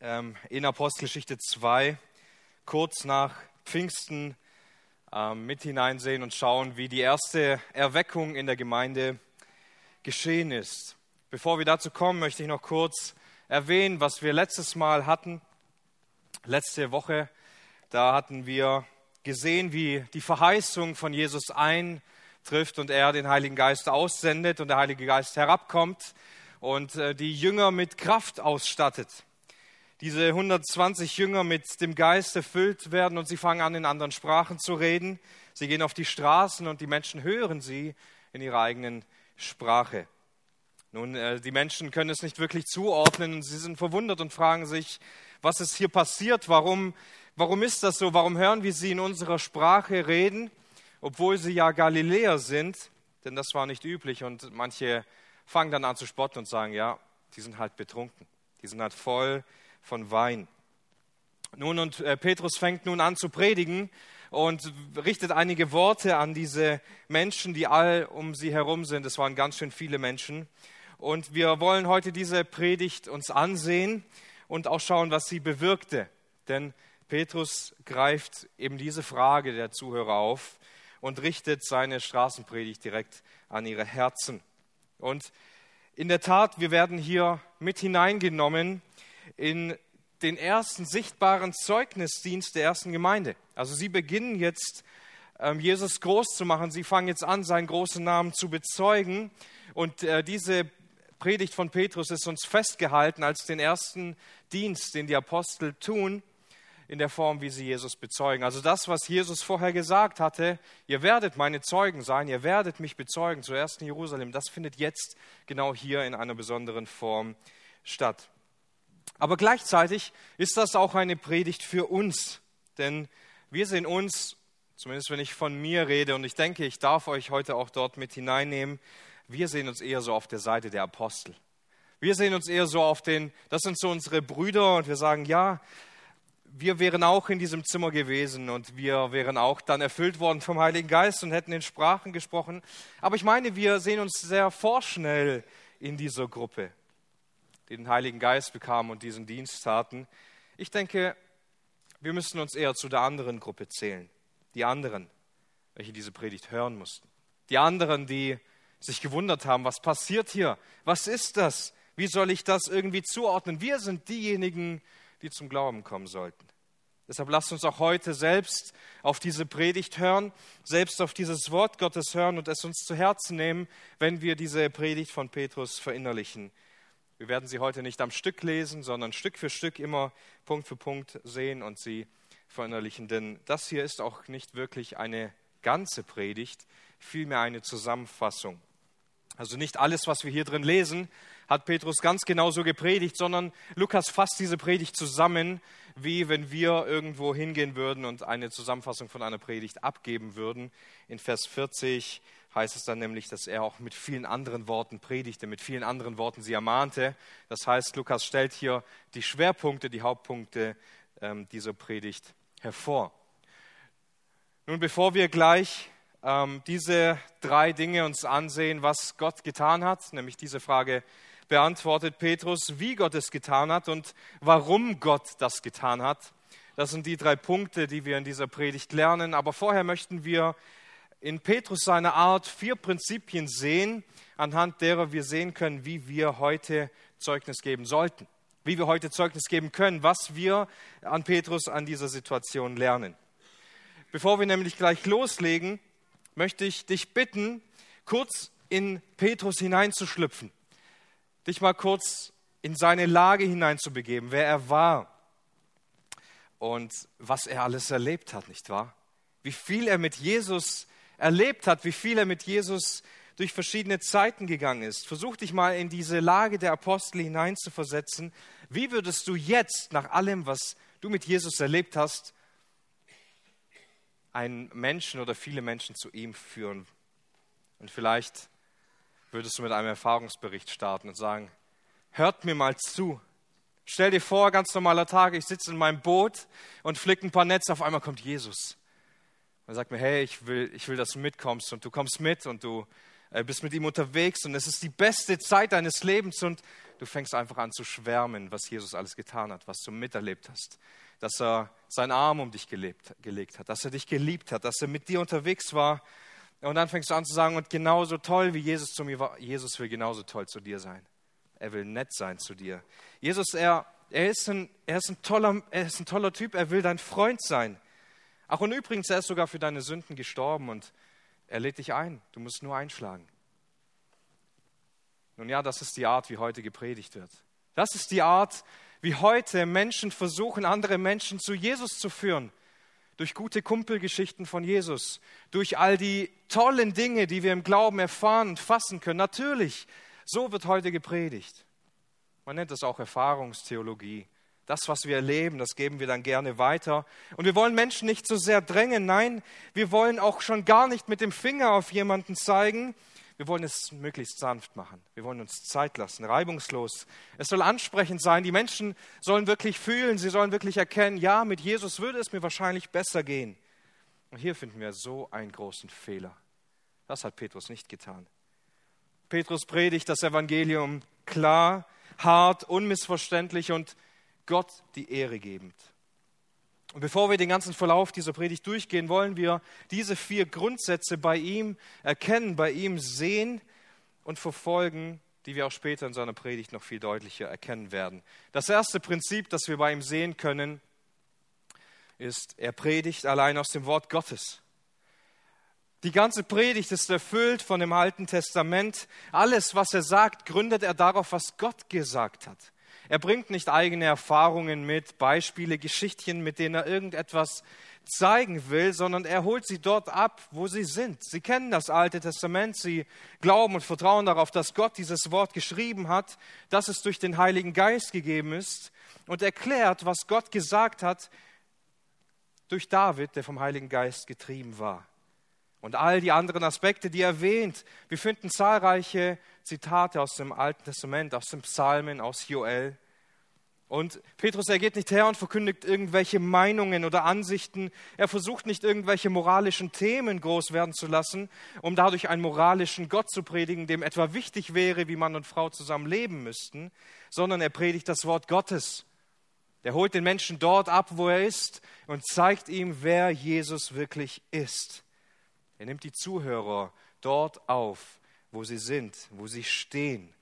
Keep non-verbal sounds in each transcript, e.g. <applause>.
ähm, in Apostelgeschichte 2, kurz nach Pfingsten, ähm, mit hineinsehen und schauen, wie die erste Erweckung in der Gemeinde geschehen ist. Bevor wir dazu kommen, möchte ich noch kurz erwähnen, was wir letztes Mal hatten. Letzte Woche, da hatten wir gesehen, wie die Verheißung von Jesus eintrifft und er den Heiligen Geist aussendet und der Heilige Geist herabkommt und äh, die Jünger mit Kraft ausstattet. Diese 120 Jünger mit dem Geist erfüllt werden und sie fangen an, in anderen Sprachen zu reden. Sie gehen auf die Straßen und die Menschen hören sie in ihrer eigenen Sprache. Nun, äh, die Menschen können es nicht wirklich zuordnen und sie sind verwundert und fragen sich, was ist hier passiert? Warum, warum ist das so? Warum hören wir sie in unserer Sprache reden, obwohl sie ja Galiläer sind? Denn das war nicht üblich und manche fangen dann an zu spotten und sagen, ja, die sind halt betrunken, die sind halt voll von Wein. Nun, und äh, Petrus fängt nun an zu predigen und richtet einige Worte an diese Menschen, die all um sie herum sind. Es waren ganz schön viele Menschen. Und wir wollen heute diese Predigt uns ansehen und auch schauen, was sie bewirkte. Denn Petrus greift eben diese Frage der Zuhörer auf und richtet seine Straßenpredigt direkt an ihre Herzen. Und in der Tat, wir werden hier mit hineingenommen in den ersten sichtbaren Zeugnisdienst der ersten Gemeinde. Also sie beginnen jetzt, ähm, Jesus groß zu machen. Sie fangen jetzt an, seinen großen Namen zu bezeugen. Und äh, diese Predigt von Petrus ist uns festgehalten als den ersten Dienst, den die Apostel tun in der Form, wie sie Jesus bezeugen. Also das, was Jesus vorher gesagt hatte, ihr werdet meine Zeugen sein, ihr werdet mich bezeugen, zuerst in Jerusalem, das findet jetzt genau hier in einer besonderen Form statt. Aber gleichzeitig ist das auch eine Predigt für uns, denn wir sehen uns, zumindest wenn ich von mir rede, und ich denke, ich darf euch heute auch dort mit hineinnehmen, wir sehen uns eher so auf der Seite der Apostel. Wir sehen uns eher so auf den, das sind so unsere Brüder und wir sagen, ja, wir wären auch in diesem Zimmer gewesen und wir wären auch dann erfüllt worden vom Heiligen Geist und hätten in Sprachen gesprochen. Aber ich meine, wir sehen uns sehr vorschnell in dieser Gruppe, den Heiligen Geist bekamen und diesen Dienst taten. Ich denke, wir müssen uns eher zu der anderen Gruppe zählen. Die anderen, welche diese Predigt hören mussten. Die anderen, die sich gewundert haben, was passiert hier? Was ist das? Wie soll ich das irgendwie zuordnen? Wir sind diejenigen, die zum Glauben kommen sollten. Deshalb lasst uns auch heute selbst auf diese Predigt hören, selbst auf dieses Wort Gottes hören und es uns zu Herzen nehmen, wenn wir diese Predigt von Petrus verinnerlichen. Wir werden sie heute nicht am Stück lesen, sondern Stück für Stück immer Punkt für Punkt sehen und sie verinnerlichen. Denn das hier ist auch nicht wirklich eine ganze Predigt, vielmehr eine Zusammenfassung. Also nicht alles, was wir hier drin lesen, hat Petrus ganz genauso gepredigt, sondern Lukas fasst diese Predigt zusammen, wie wenn wir irgendwo hingehen würden und eine Zusammenfassung von einer Predigt abgeben würden. In Vers 40 heißt es dann nämlich, dass er auch mit vielen anderen Worten predigte, mit vielen anderen Worten sie ermahnte. Das heißt, Lukas stellt hier die Schwerpunkte, die Hauptpunkte ähm, dieser Predigt hervor. Nun, bevor wir gleich ähm, diese drei Dinge uns ansehen, was Gott getan hat, nämlich diese Frage, beantwortet Petrus, wie Gott es getan hat und warum Gott das getan hat. Das sind die drei Punkte, die wir in dieser Predigt lernen. Aber vorher möchten wir in Petrus seine Art vier Prinzipien sehen, anhand derer wir sehen können, wie wir heute Zeugnis geben sollten, wie wir heute Zeugnis geben können, was wir an Petrus an dieser Situation lernen. Bevor wir nämlich gleich loslegen, möchte ich dich bitten, kurz in Petrus hineinzuschlüpfen dich mal kurz in seine Lage hineinzubegeben, wer er war und was er alles erlebt hat, nicht wahr? Wie viel er mit Jesus erlebt hat, wie viel er mit Jesus durch verschiedene Zeiten gegangen ist. Versuch dich mal in diese Lage der Apostel hineinzuversetzen. Wie würdest du jetzt, nach allem, was du mit Jesus erlebt hast, einen Menschen oder viele Menschen zu ihm führen? Und vielleicht würdest du mit einem Erfahrungsbericht starten und sagen, hört mir mal zu. Stell dir vor, ganz normaler Tag, ich sitze in meinem Boot und flick ein paar Netze, auf einmal kommt Jesus. Und er sagt mir, hey, ich will, ich will, dass du mitkommst und du kommst mit und du äh, bist mit ihm unterwegs und es ist die beste Zeit deines Lebens und du fängst einfach an zu schwärmen, was Jesus alles getan hat, was du miterlebt hast. Dass er seinen Arm um dich gelebt, gelegt hat, dass er dich geliebt hat, dass er mit dir unterwegs war. Und dann fängst du an zu sagen, und genauso toll wie Jesus zu mir war, Jesus will genauso toll zu dir sein. Er will nett sein zu dir. Jesus, er, er, ist, ein, er, ist, ein toller, er ist ein toller Typ, er will dein Freund sein. Ach, und übrigens, er ist sogar für deine Sünden gestorben und er lädt dich ein. Du musst nur einschlagen. Nun ja, das ist die Art, wie heute gepredigt wird. Das ist die Art, wie heute Menschen versuchen, andere Menschen zu Jesus zu führen. Durch gute Kumpelgeschichten von Jesus, durch all die tollen Dinge, die wir im Glauben erfahren und fassen können. Natürlich, so wird heute gepredigt. Man nennt das auch Erfahrungstheologie. Das, was wir erleben, das geben wir dann gerne weiter. Und wir wollen Menschen nicht so sehr drängen. Nein, wir wollen auch schon gar nicht mit dem Finger auf jemanden zeigen, wir wollen es möglichst sanft machen. Wir wollen uns Zeit lassen, reibungslos. Es soll ansprechend sein. Die Menschen sollen wirklich fühlen, sie sollen wirklich erkennen, ja, mit Jesus würde es mir wahrscheinlich besser gehen. Und hier finden wir so einen großen Fehler. Das hat Petrus nicht getan. Petrus predigt das Evangelium klar, hart, unmissverständlich und Gott die Ehre gebend. Und bevor wir den ganzen Verlauf dieser Predigt durchgehen, wollen wir diese vier Grundsätze bei ihm erkennen, bei ihm sehen und verfolgen, die wir auch später in seiner Predigt noch viel deutlicher erkennen werden. Das erste Prinzip, das wir bei ihm sehen können, ist, er predigt allein aus dem Wort Gottes. Die ganze Predigt ist erfüllt von dem Alten Testament. Alles, was er sagt, gründet er darauf, was Gott gesagt hat. Er bringt nicht eigene Erfahrungen mit, Beispiele, Geschichtchen, mit denen er irgendetwas zeigen will, sondern er holt sie dort ab, wo sie sind. Sie kennen das Alte Testament, sie glauben und vertrauen darauf, dass Gott dieses Wort geschrieben hat, dass es durch den Heiligen Geist gegeben ist und erklärt, was Gott gesagt hat durch David, der vom Heiligen Geist getrieben war. Und all die anderen Aspekte, die er erwähnt. Wir finden zahlreiche Zitate aus dem Alten Testament, aus den Psalmen, aus Joel. Und Petrus, er geht nicht her und verkündigt irgendwelche Meinungen oder Ansichten. Er versucht nicht irgendwelche moralischen Themen groß werden zu lassen, um dadurch einen moralischen Gott zu predigen, dem etwa wichtig wäre, wie Mann und Frau zusammen leben müssten, sondern er predigt das Wort Gottes. Er holt den Menschen dort ab, wo er ist und zeigt ihm, wer Jesus wirklich ist. Er nimmt die Zuhörer dort auf, wo sie sind, wo sie stehen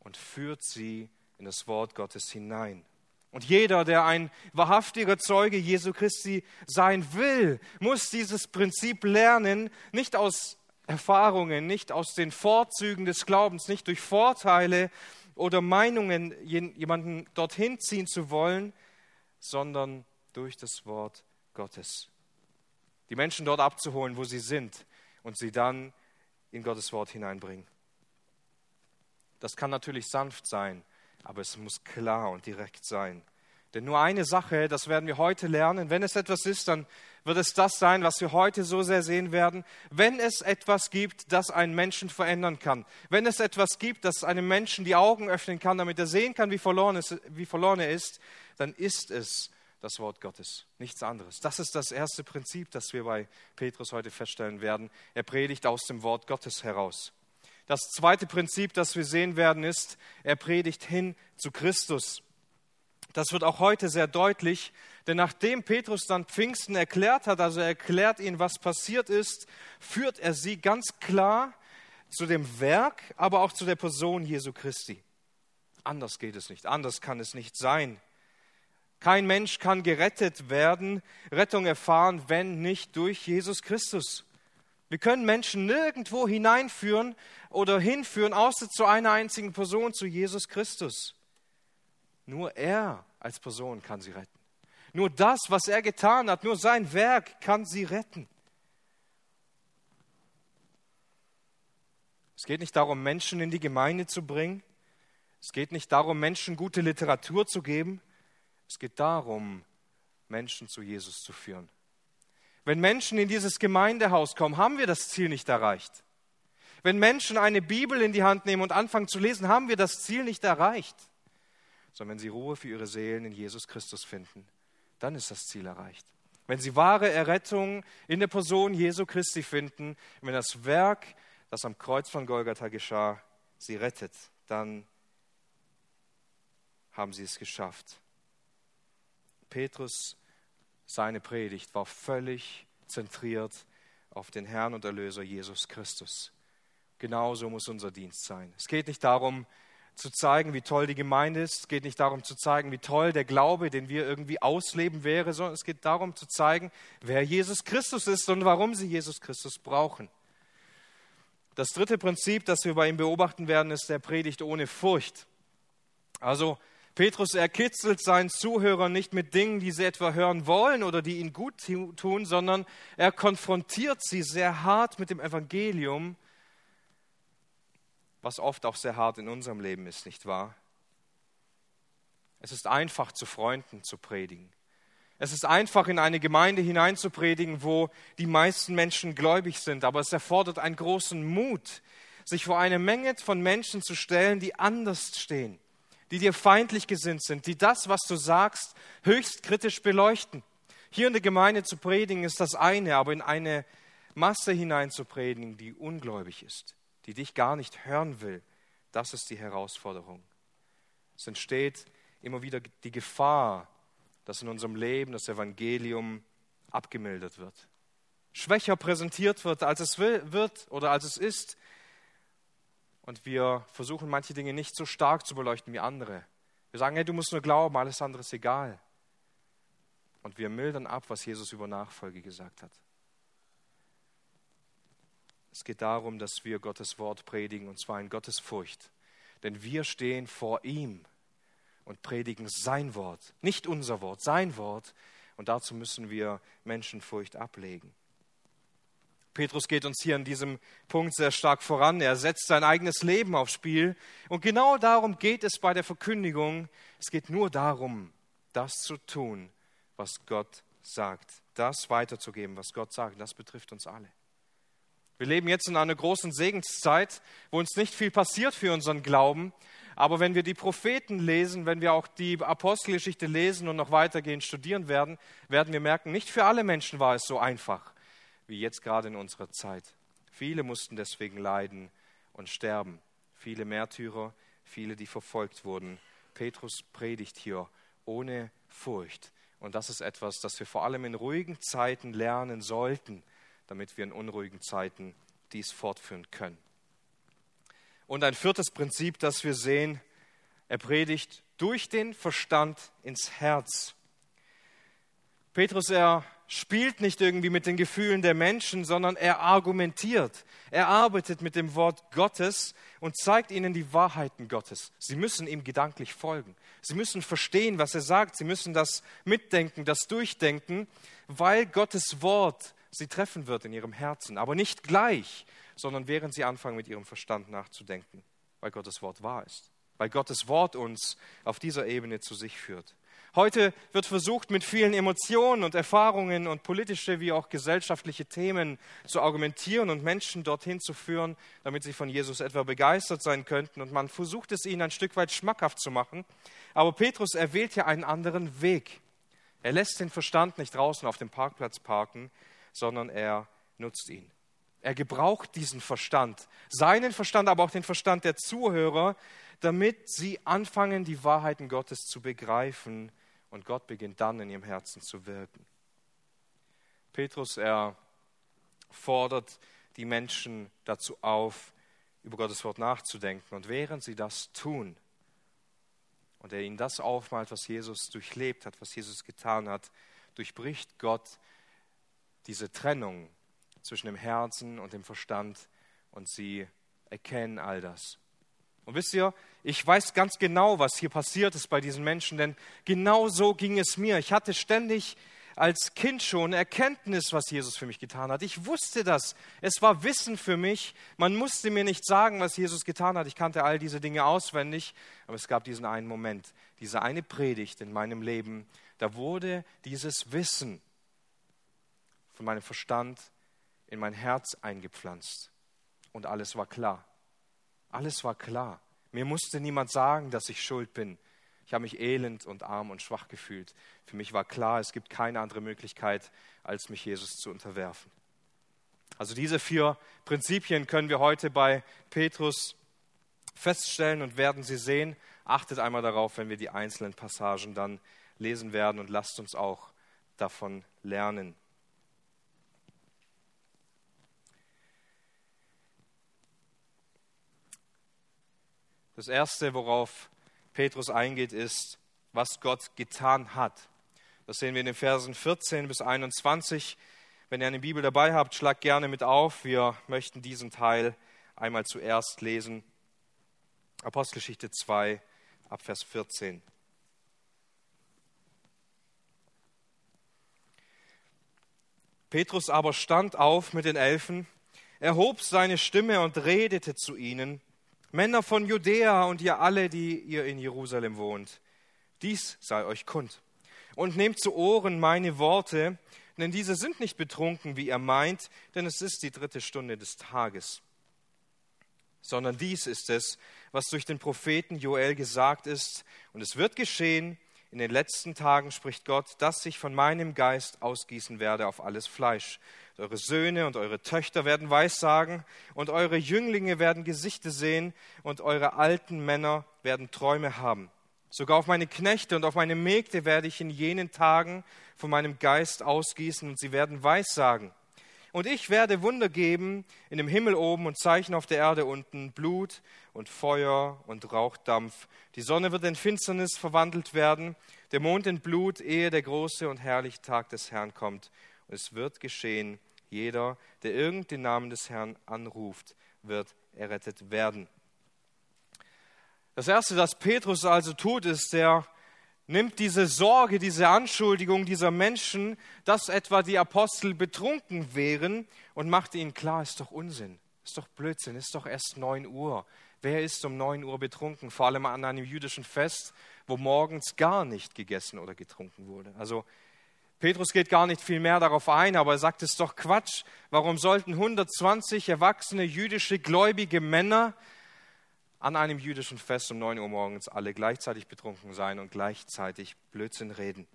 und führt sie in das Wort Gottes hinein. Und jeder, der ein wahrhaftiger Zeuge Jesu Christi sein will, muss dieses Prinzip lernen, nicht aus Erfahrungen, nicht aus den Vorzügen des Glaubens, nicht durch Vorteile oder Meinungen jemanden dorthin ziehen zu wollen, sondern durch das Wort Gottes die Menschen dort abzuholen, wo sie sind und sie dann in Gottes Wort hineinbringen. Das kann natürlich sanft sein, aber es muss klar und direkt sein. Denn nur eine Sache, das werden wir heute lernen, wenn es etwas ist, dann wird es das sein, was wir heute so sehr sehen werden. Wenn es etwas gibt, das einen Menschen verändern kann, wenn es etwas gibt, das einem Menschen die Augen öffnen kann, damit er sehen kann, wie verloren, es, wie verloren er ist, dann ist es das Wort Gottes, nichts anderes. Das ist das erste Prinzip, das wir bei Petrus heute feststellen werden. Er predigt aus dem Wort Gottes heraus. Das zweite Prinzip, das wir sehen werden, ist, er predigt hin zu Christus. Das wird auch heute sehr deutlich, denn nachdem Petrus dann Pfingsten erklärt hat, also er erklärt ihnen, was passiert ist, führt er sie ganz klar zu dem Werk, aber auch zu der Person Jesu Christi. Anders geht es nicht, anders kann es nicht sein. Kein Mensch kann gerettet werden, Rettung erfahren, wenn nicht durch Jesus Christus. Wir können Menschen nirgendwo hineinführen oder hinführen, außer zu einer einzigen Person, zu Jesus Christus. Nur er als Person kann sie retten. Nur das, was er getan hat, nur sein Werk kann sie retten. Es geht nicht darum, Menschen in die Gemeinde zu bringen. Es geht nicht darum, Menschen gute Literatur zu geben. Es geht darum, Menschen zu Jesus zu führen. Wenn Menschen in dieses Gemeindehaus kommen, haben wir das Ziel nicht erreicht. Wenn Menschen eine Bibel in die Hand nehmen und anfangen zu lesen, haben wir das Ziel nicht erreicht. Sondern wenn sie Ruhe für ihre Seelen in Jesus Christus finden, dann ist das Ziel erreicht. Wenn sie wahre Errettung in der Person Jesu Christi finden, wenn das Werk, das am Kreuz von Golgatha geschah, sie rettet, dann haben sie es geschafft. Petrus, seine Predigt war völlig zentriert auf den Herrn und Erlöser Jesus Christus. Genauso muss unser Dienst sein. Es geht nicht darum, zu zeigen, wie toll die Gemeinde ist. Es geht nicht darum zu zeigen, wie toll der Glaube, den wir irgendwie ausleben wäre, sondern es geht darum zu zeigen, wer Jesus Christus ist und warum sie Jesus Christus brauchen. Das dritte Prinzip, das wir bei ihm beobachten werden, ist der Predigt ohne Furcht. Also Petrus erkitzelt seinen Zuhörer nicht mit Dingen, die sie etwa hören wollen oder die ihnen gut tun, sondern er konfrontiert sie sehr hart mit dem Evangelium was oft auch sehr hart in unserem Leben ist, nicht wahr? Es ist einfach zu Freunden zu predigen. Es ist einfach in eine Gemeinde hineinzupredigen, wo die meisten Menschen gläubig sind, aber es erfordert einen großen Mut, sich vor eine Menge von Menschen zu stellen, die anders stehen, die dir feindlich gesinnt sind, die das, was du sagst, höchst kritisch beleuchten. Hier in der Gemeinde zu predigen ist das eine, aber in eine Masse hinein zu predigen, die ungläubig ist, die dich gar nicht hören will. Das ist die Herausforderung. Es entsteht immer wieder die Gefahr, dass in unserem Leben das Evangelium abgemildert wird, schwächer präsentiert wird, als es wird oder als es ist. Und wir versuchen manche Dinge nicht so stark zu beleuchten wie andere. Wir sagen, hey, du musst nur glauben, alles andere ist egal. Und wir mildern ab, was Jesus über Nachfolge gesagt hat. Es geht darum, dass wir Gottes Wort predigen, und zwar in Gottes Furcht. Denn wir stehen vor ihm und predigen sein Wort, nicht unser Wort, sein Wort. Und dazu müssen wir Menschenfurcht ablegen. Petrus geht uns hier an diesem Punkt sehr stark voran. Er setzt sein eigenes Leben aufs Spiel. Und genau darum geht es bei der Verkündigung. Es geht nur darum, das zu tun, was Gott sagt. Das weiterzugeben, was Gott sagt. Das betrifft uns alle. Wir leben jetzt in einer großen Segenszeit, wo uns nicht viel passiert für unseren Glauben. Aber wenn wir die Propheten lesen, wenn wir auch die Apostelgeschichte lesen und noch weitergehend studieren werden, werden wir merken, nicht für alle Menschen war es so einfach wie jetzt gerade in unserer Zeit. Viele mussten deswegen leiden und sterben. Viele Märtyrer, viele, die verfolgt wurden. Petrus predigt hier ohne Furcht. Und das ist etwas, das wir vor allem in ruhigen Zeiten lernen sollten damit wir in unruhigen Zeiten dies fortführen können. Und ein viertes Prinzip, das wir sehen, er predigt durch den Verstand ins Herz. Petrus, er spielt nicht irgendwie mit den Gefühlen der Menschen, sondern er argumentiert. Er arbeitet mit dem Wort Gottes und zeigt ihnen die Wahrheiten Gottes. Sie müssen ihm gedanklich folgen. Sie müssen verstehen, was er sagt. Sie müssen das mitdenken, das durchdenken, weil Gottes Wort sie treffen wird in ihrem Herzen, aber nicht gleich, sondern während sie anfangen, mit ihrem Verstand nachzudenken, weil Gottes Wort wahr ist, weil Gottes Wort uns auf dieser Ebene zu sich führt. Heute wird versucht, mit vielen Emotionen und Erfahrungen und politische wie auch gesellschaftliche Themen zu argumentieren und Menschen dorthin zu führen, damit sie von Jesus etwa begeistert sein könnten. Und man versucht es ihnen ein Stück weit schmackhaft zu machen. Aber Petrus erwählt ja einen anderen Weg. Er lässt den Verstand nicht draußen auf dem Parkplatz parken, sondern er nutzt ihn. Er gebraucht diesen Verstand, seinen Verstand, aber auch den Verstand der Zuhörer, damit sie anfangen, die Wahrheiten Gottes zu begreifen und Gott beginnt dann in ihrem Herzen zu wirken. Petrus, er fordert die Menschen dazu auf, über Gottes Wort nachzudenken. Und während sie das tun und er ihnen das aufmalt, was Jesus durchlebt hat, was Jesus getan hat, durchbricht Gott diese Trennung zwischen dem Herzen und dem Verstand und sie erkennen all das. Und wisst ihr, ich weiß ganz genau, was hier passiert ist bei diesen Menschen, denn genau so ging es mir. Ich hatte ständig als Kind schon Erkenntnis, was Jesus für mich getan hat. Ich wusste das. Es war Wissen für mich. Man musste mir nicht sagen, was Jesus getan hat. Ich kannte all diese Dinge auswendig. Aber es gab diesen einen Moment, diese eine Predigt in meinem Leben. Da wurde dieses Wissen von meinem Verstand in mein Herz eingepflanzt. Und alles war klar. Alles war klar. Mir musste niemand sagen, dass ich schuld bin. Ich habe mich elend und arm und schwach gefühlt. Für mich war klar, es gibt keine andere Möglichkeit, als mich Jesus zu unterwerfen. Also diese vier Prinzipien können wir heute bei Petrus feststellen und werden sie sehen. achtet einmal darauf, wenn wir die einzelnen Passagen dann lesen werden und lasst uns auch davon lernen. Das Erste, worauf Petrus eingeht, ist, was Gott getan hat. Das sehen wir in den Versen 14 bis 21. Wenn ihr eine Bibel dabei habt, schlagt gerne mit auf. Wir möchten diesen Teil einmal zuerst lesen. Apostelgeschichte 2 ab Vers 14. Petrus aber stand auf mit den Elfen, erhob seine Stimme und redete zu ihnen, Männer von Judäa und ihr alle, die ihr in Jerusalem wohnt, dies sei euch kund. Und nehmt zu Ohren meine Worte, denn diese sind nicht betrunken, wie ihr meint, denn es ist die dritte Stunde des Tages. Sondern dies ist es, was durch den Propheten Joel gesagt ist, und es wird geschehen, in den letzten Tagen spricht Gott, dass ich von meinem Geist ausgießen werde auf alles Fleisch. Eure Söhne und eure Töchter werden Weissagen, und eure Jünglinge werden Gesichter sehen, und eure alten Männer werden Träume haben. Sogar auf meine Knechte und auf meine Mägde werde ich in jenen Tagen von meinem Geist ausgießen, und sie werden Weissagen. Und ich werde Wunder geben in dem Himmel oben und Zeichen auf der Erde unten, Blut und Feuer und Rauchdampf. Die Sonne wird in Finsternis verwandelt werden, der Mond in Blut, ehe der große und herrliche Tag des Herrn kommt. Und es wird geschehen, jeder, der irgend den Namen des Herrn anruft, wird errettet werden. Das Erste, das Petrus also tut, ist, der nimmt diese Sorge, diese Anschuldigung dieser Menschen, dass etwa die Apostel betrunken wären und macht ihnen klar, ist doch Unsinn, ist doch Blödsinn, ist doch erst 9 Uhr. Wer ist um 9 Uhr betrunken? Vor allem an einem jüdischen Fest, wo morgens gar nicht gegessen oder getrunken wurde. Also Petrus geht gar nicht viel mehr darauf ein, aber er sagt, es ist doch Quatsch. Warum sollten 120 erwachsene jüdische gläubige Männer an einem jüdischen Fest um 9 Uhr morgens alle gleichzeitig betrunken sein und gleichzeitig Blödsinn reden.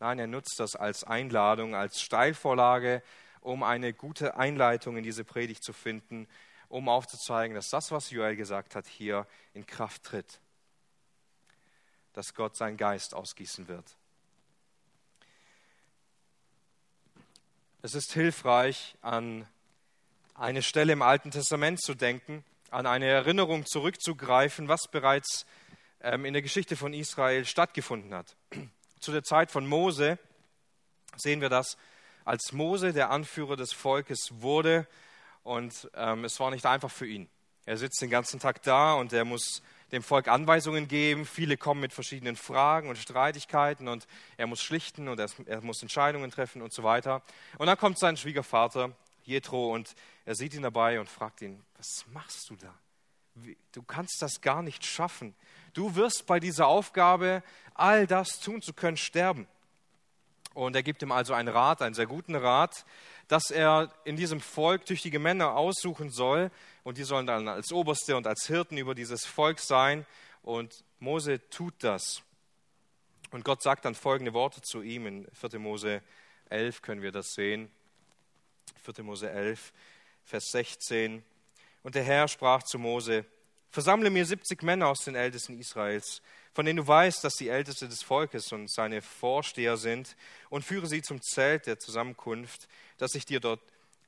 Nein, er nutzt das als Einladung, als Steilvorlage, um eine gute Einleitung in diese Predigt zu finden, um aufzuzeigen, dass das, was Joel gesagt hat, hier in Kraft tritt. Dass Gott seinen Geist ausgießen wird. Es ist hilfreich, an eine Stelle im Alten Testament zu denken, an eine Erinnerung zurückzugreifen, was bereits ähm, in der Geschichte von Israel stattgefunden hat. <clears throat> Zu der Zeit von Mose sehen wir das, als Mose der Anführer des Volkes wurde und ähm, es war nicht einfach für ihn. Er sitzt den ganzen Tag da und er muss dem Volk Anweisungen geben. Viele kommen mit verschiedenen Fragen und Streitigkeiten und er muss schlichten und er, muss Entscheidungen treffen und so weiter. Und dann kommt sein Schwiegervater Jethro und er sieht ihn dabei und fragt ihn, was machst du da? Du kannst das gar nicht schaffen. Du wirst bei dieser Aufgabe, all das tun zu können, sterben. Und er gibt ihm also einen Rat, einen sehr guten Rat, dass er in diesem Volk tüchtige Männer aussuchen soll. Und die sollen dann als Oberste und als Hirten über dieses Volk sein. Und Mose tut das. Und Gott sagt dann folgende Worte zu ihm. In 4. Mose 11 können wir das sehen. 4. Mose 11, Vers 16. Und der Herr sprach zu Mose, Versammle mir 70 Männer aus den Ältesten Israels, von denen du weißt, dass sie Älteste des Volkes und seine Vorsteher sind, und führe sie zum Zelt der Zusammenkunft, dass, ich dir dort,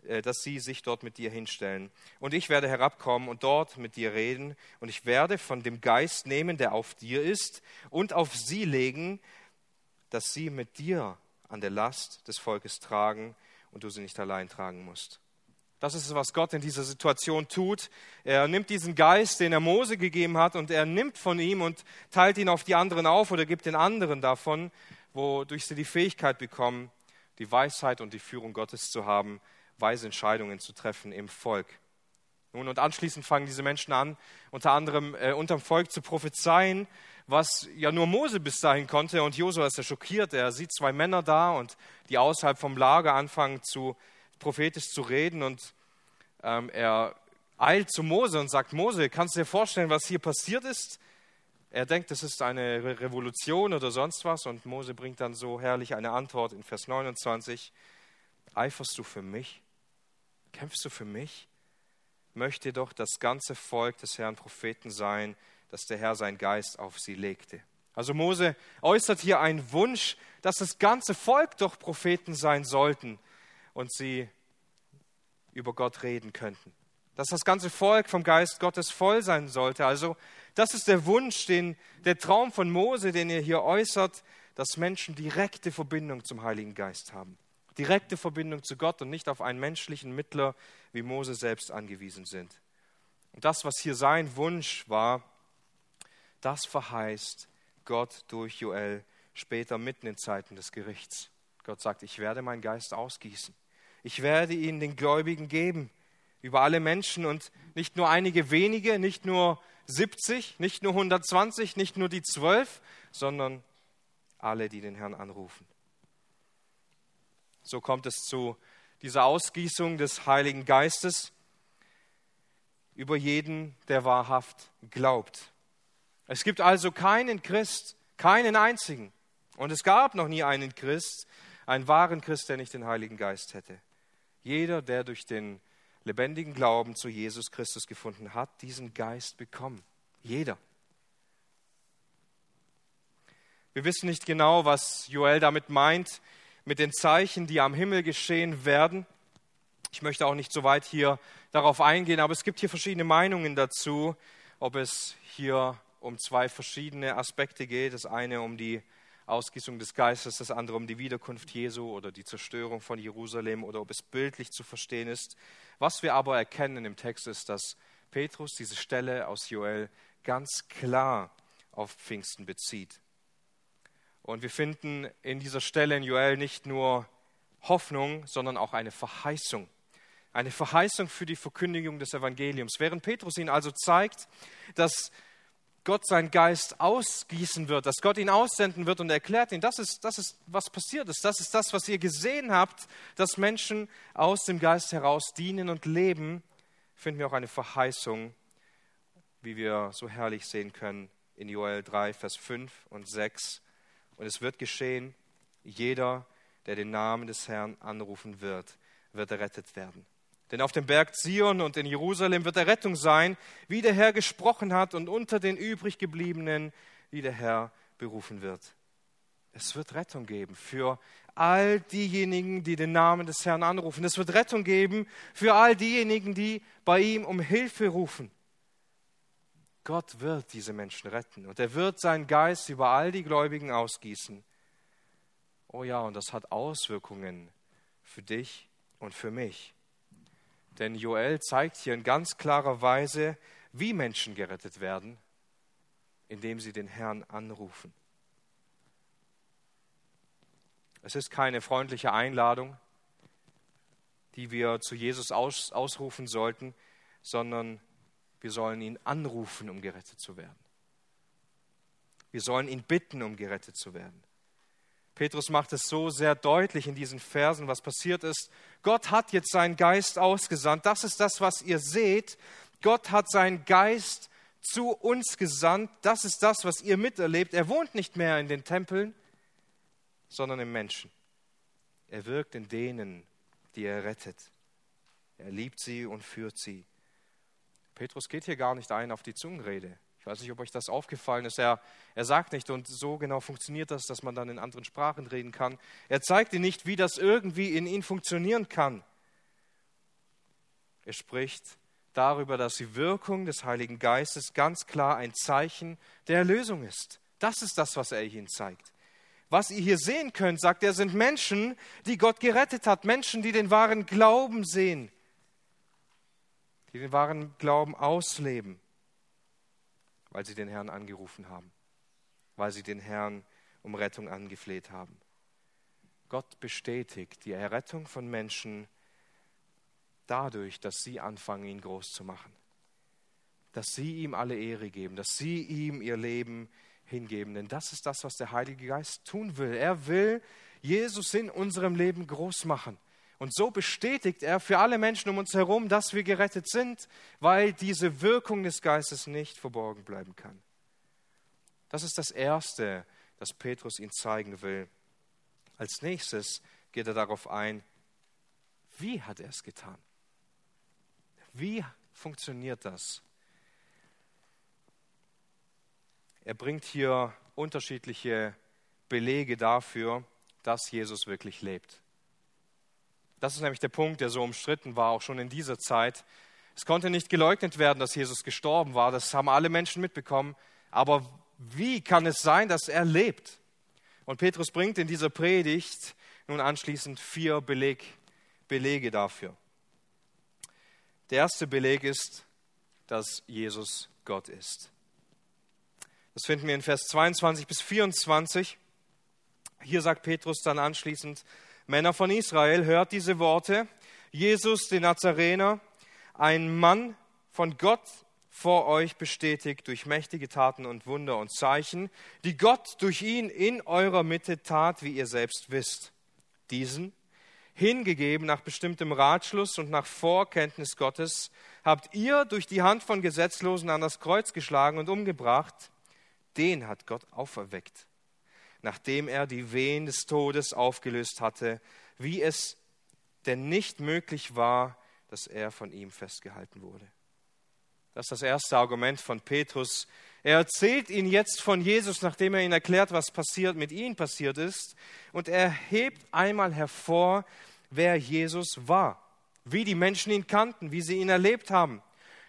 äh, dass sie sich dort mit dir hinstellen. Und ich werde herabkommen und dort mit dir reden, und ich werde von dem Geist nehmen, der auf dir ist, und auf sie legen, dass sie mit dir an der Last des Volkes tragen und du sie nicht allein tragen musst. Das ist was Gott in dieser Situation tut. Er nimmt diesen Geist, den er Mose gegeben hat, und er nimmt von ihm und teilt ihn auf die anderen auf oder gibt den anderen davon, wodurch sie die Fähigkeit bekommen, die Weisheit und die Führung Gottes zu haben, weise Entscheidungen zu treffen im Volk. Nun, und anschließend fangen diese Menschen an, unter anderem äh, unterm Volk zu prophezeien, was ja nur Mose bis dahin konnte. Und Josua ist ja schockiert. Er sieht zwei Männer da und die außerhalb vom Lager anfangen zu prophetisch zu reden. Und ähm, er eilt zu Mose und sagt: Mose, kannst du dir vorstellen, was hier passiert ist? Er denkt, das ist eine Revolution oder sonst was. Und Mose bringt dann so herrlich eine Antwort in Vers 29. Eiferst du für mich? Kämpfst du für mich? Möchte doch das ganze Volk des Herrn Propheten sein, dass der Herr seinen Geist auf sie legte. Also Mose äußert hier einen Wunsch, dass das ganze Volk doch Propheten sein sollten und sie über Gott reden könnten. Dass das ganze Volk vom Geist Gottes voll sein sollte. Also das ist der Wunsch, den, der Traum von Mose, den er hier äußert, dass Menschen direkte Verbindung zum Heiligen Geist haben. Direkte Verbindung zu Gott und nicht auf einen menschlichen Mittler wie Mose selbst angewiesen sind. Und das, was hier sein Wunsch war, das verheißt Gott durch Joel später mitten in Zeiten des Gerichts. Gott sagt, ich werde meinen Geist ausgießen. Ich werde ihn den Gläubigen geben über alle Menschen und nicht nur einige wenige, nicht nur 70, nicht nur 120, nicht nur die zwölf, sondern alle, die den Herrn anrufen. So kommt es zu dieser Ausgießung des Heiligen Geistes über jeden, der wahrhaft glaubt. Es gibt also keinen Christ, keinen einzigen. Und es gab noch nie einen Christ, einen wahren Christ, der nicht den Heiligen Geist hätte. Jeder, der durch den lebendigen Glauben zu Jesus Christus gefunden hat, diesen Geist bekommen. Jeder. Wir wissen nicht genau, was Joel damit meint, mit den Zeichen, die am Himmel geschehen werden. Ich möchte auch nicht so weit hier darauf eingehen, aber es gibt hier verschiedene Meinungen dazu, ob es hier um zwei verschiedene Aspekte geht. Das eine um die Ausgießung des Geistes, das andere um die Wiederkunft Jesu oder die Zerstörung von Jerusalem oder ob es bildlich zu verstehen ist. Was wir aber erkennen im Text ist, dass Petrus diese Stelle aus Joel ganz klar auf Pfingsten bezieht. Und wir finden in dieser Stelle in Joel nicht nur Hoffnung, sondern auch eine Verheißung. Eine Verheißung für die Verkündigung des Evangeliums. Während Petrus ihn also zeigt, dass Gott seinen Geist ausgießen wird, dass Gott ihn aussenden wird und erklärt ihn, das ist, das ist, was passiert ist. Das ist das, was ihr gesehen habt, dass Menschen aus dem Geist heraus dienen und leben, finden wir auch eine Verheißung, wie wir so herrlich sehen können in Joel 3, Vers 5 und 6. Und es wird geschehen, jeder, der den Namen des Herrn anrufen wird, wird errettet werden. Denn auf dem Berg Zion und in Jerusalem wird Errettung sein, wie der Herr gesprochen hat und unter den übriggebliebenen, wie der Herr berufen wird. Es wird Rettung geben für all diejenigen, die den Namen des Herrn anrufen. Es wird Rettung geben für all diejenigen, die bei ihm um Hilfe rufen. Gott wird diese Menschen retten und er wird seinen Geist über all die Gläubigen ausgießen. Oh ja, und das hat Auswirkungen für dich und für mich. Denn Joel zeigt hier in ganz klarer Weise, wie Menschen gerettet werden, indem sie den Herrn anrufen. Es ist keine freundliche Einladung, die wir zu Jesus aus, ausrufen sollten, sondern wir sollen ihn anrufen, um gerettet zu werden. Wir sollen ihn bitten, um gerettet zu werden. Petrus macht es so sehr deutlich in diesen Versen, was passiert ist. Gott hat jetzt seinen Geist ausgesandt. Das ist das, was ihr seht. Gott hat seinen Geist zu uns gesandt. Das ist das, was ihr miterlebt. Er wohnt nicht mehr in den Tempeln, sondern im Menschen. Er wirkt in denen, die er rettet. Er liebt sie und führt sie. Petrus geht hier gar nicht ein auf die Zungenrede. Ich weiß nicht, ob euch das aufgefallen ist. Er, er sagt nicht, und so genau funktioniert das, dass man dann in anderen Sprachen reden kann. Er zeigt dir nicht, wie das irgendwie in ihn funktionieren kann. Er spricht darüber, dass die Wirkung des Heiligen Geistes ganz klar ein Zeichen der Erlösung ist. Das ist das, was er ihnen zeigt. Was ihr hier sehen könnt, sagt er, sind Menschen, die Gott gerettet hat, Menschen, die den wahren Glauben sehen, die den wahren Glauben ausleben weil sie den Herrn angerufen haben, weil sie den Herrn um Rettung angefleht haben. Gott bestätigt die Errettung von Menschen dadurch, dass sie anfangen, ihn groß zu machen, dass sie ihm alle Ehre geben, dass sie ihm ihr Leben hingeben. Denn das ist das, was der Heilige Geist tun will. Er will Jesus in unserem Leben groß machen. Und so bestätigt er für alle Menschen um uns herum, dass wir gerettet sind, weil diese Wirkung des Geistes nicht verborgen bleiben kann. Das ist das Erste, das Petrus ihnen zeigen will. Als nächstes geht er darauf ein, wie hat er es getan? Wie funktioniert das? er bringt hier unterschiedliche Belege dafür, dass Jesus wirklich lebt. Das ist nämlich der Punkt, der so umstritten war, auch schon in dieser Zeit. Es konnte nicht geleugnet werden, dass Jesus gestorben war. Das haben alle Menschen mitbekommen. Aber wie kann es sein, dass er lebt? Und Petrus bringt in dieser Predigt nun anschließend vier Beleg, Belege dafür. Der erste Beleg ist, dass Jesus Gott ist. Das finden wir in Vers 22 bis 24. Hier sagt Petrus dann anschließend, Männer von Israel, hört diese Worte. Jesus, den Nazarener, ein Mann von Gott vor euch bestätigt durch mächtige Taten und Wunder und Zeichen, die Gott durch ihn in eurer Mitte tat, wie ihr selbst wisst. Diesen, hingegeben nach bestimmtem Ratschluss und nach Vorkenntnis Gottes, habt ihr durch die Hand von Gesetzlosen an das Kreuz geschlagen und umgebracht. Den hat Gott auferweckt nachdem er die Wehen des Todes aufgelöst hatte, wie es denn nicht möglich war, dass er von ihm festgehalten wurde. Das ist das erste Argument von Petrus. Er erzählt ihn jetzt von Jesus, nachdem er ihn erklärt, was passiert mit ihm passiert ist. Und er hebt einmal hervor, wer Jesus war, wie die Menschen ihn kannten, wie sie ihn erlebt haben.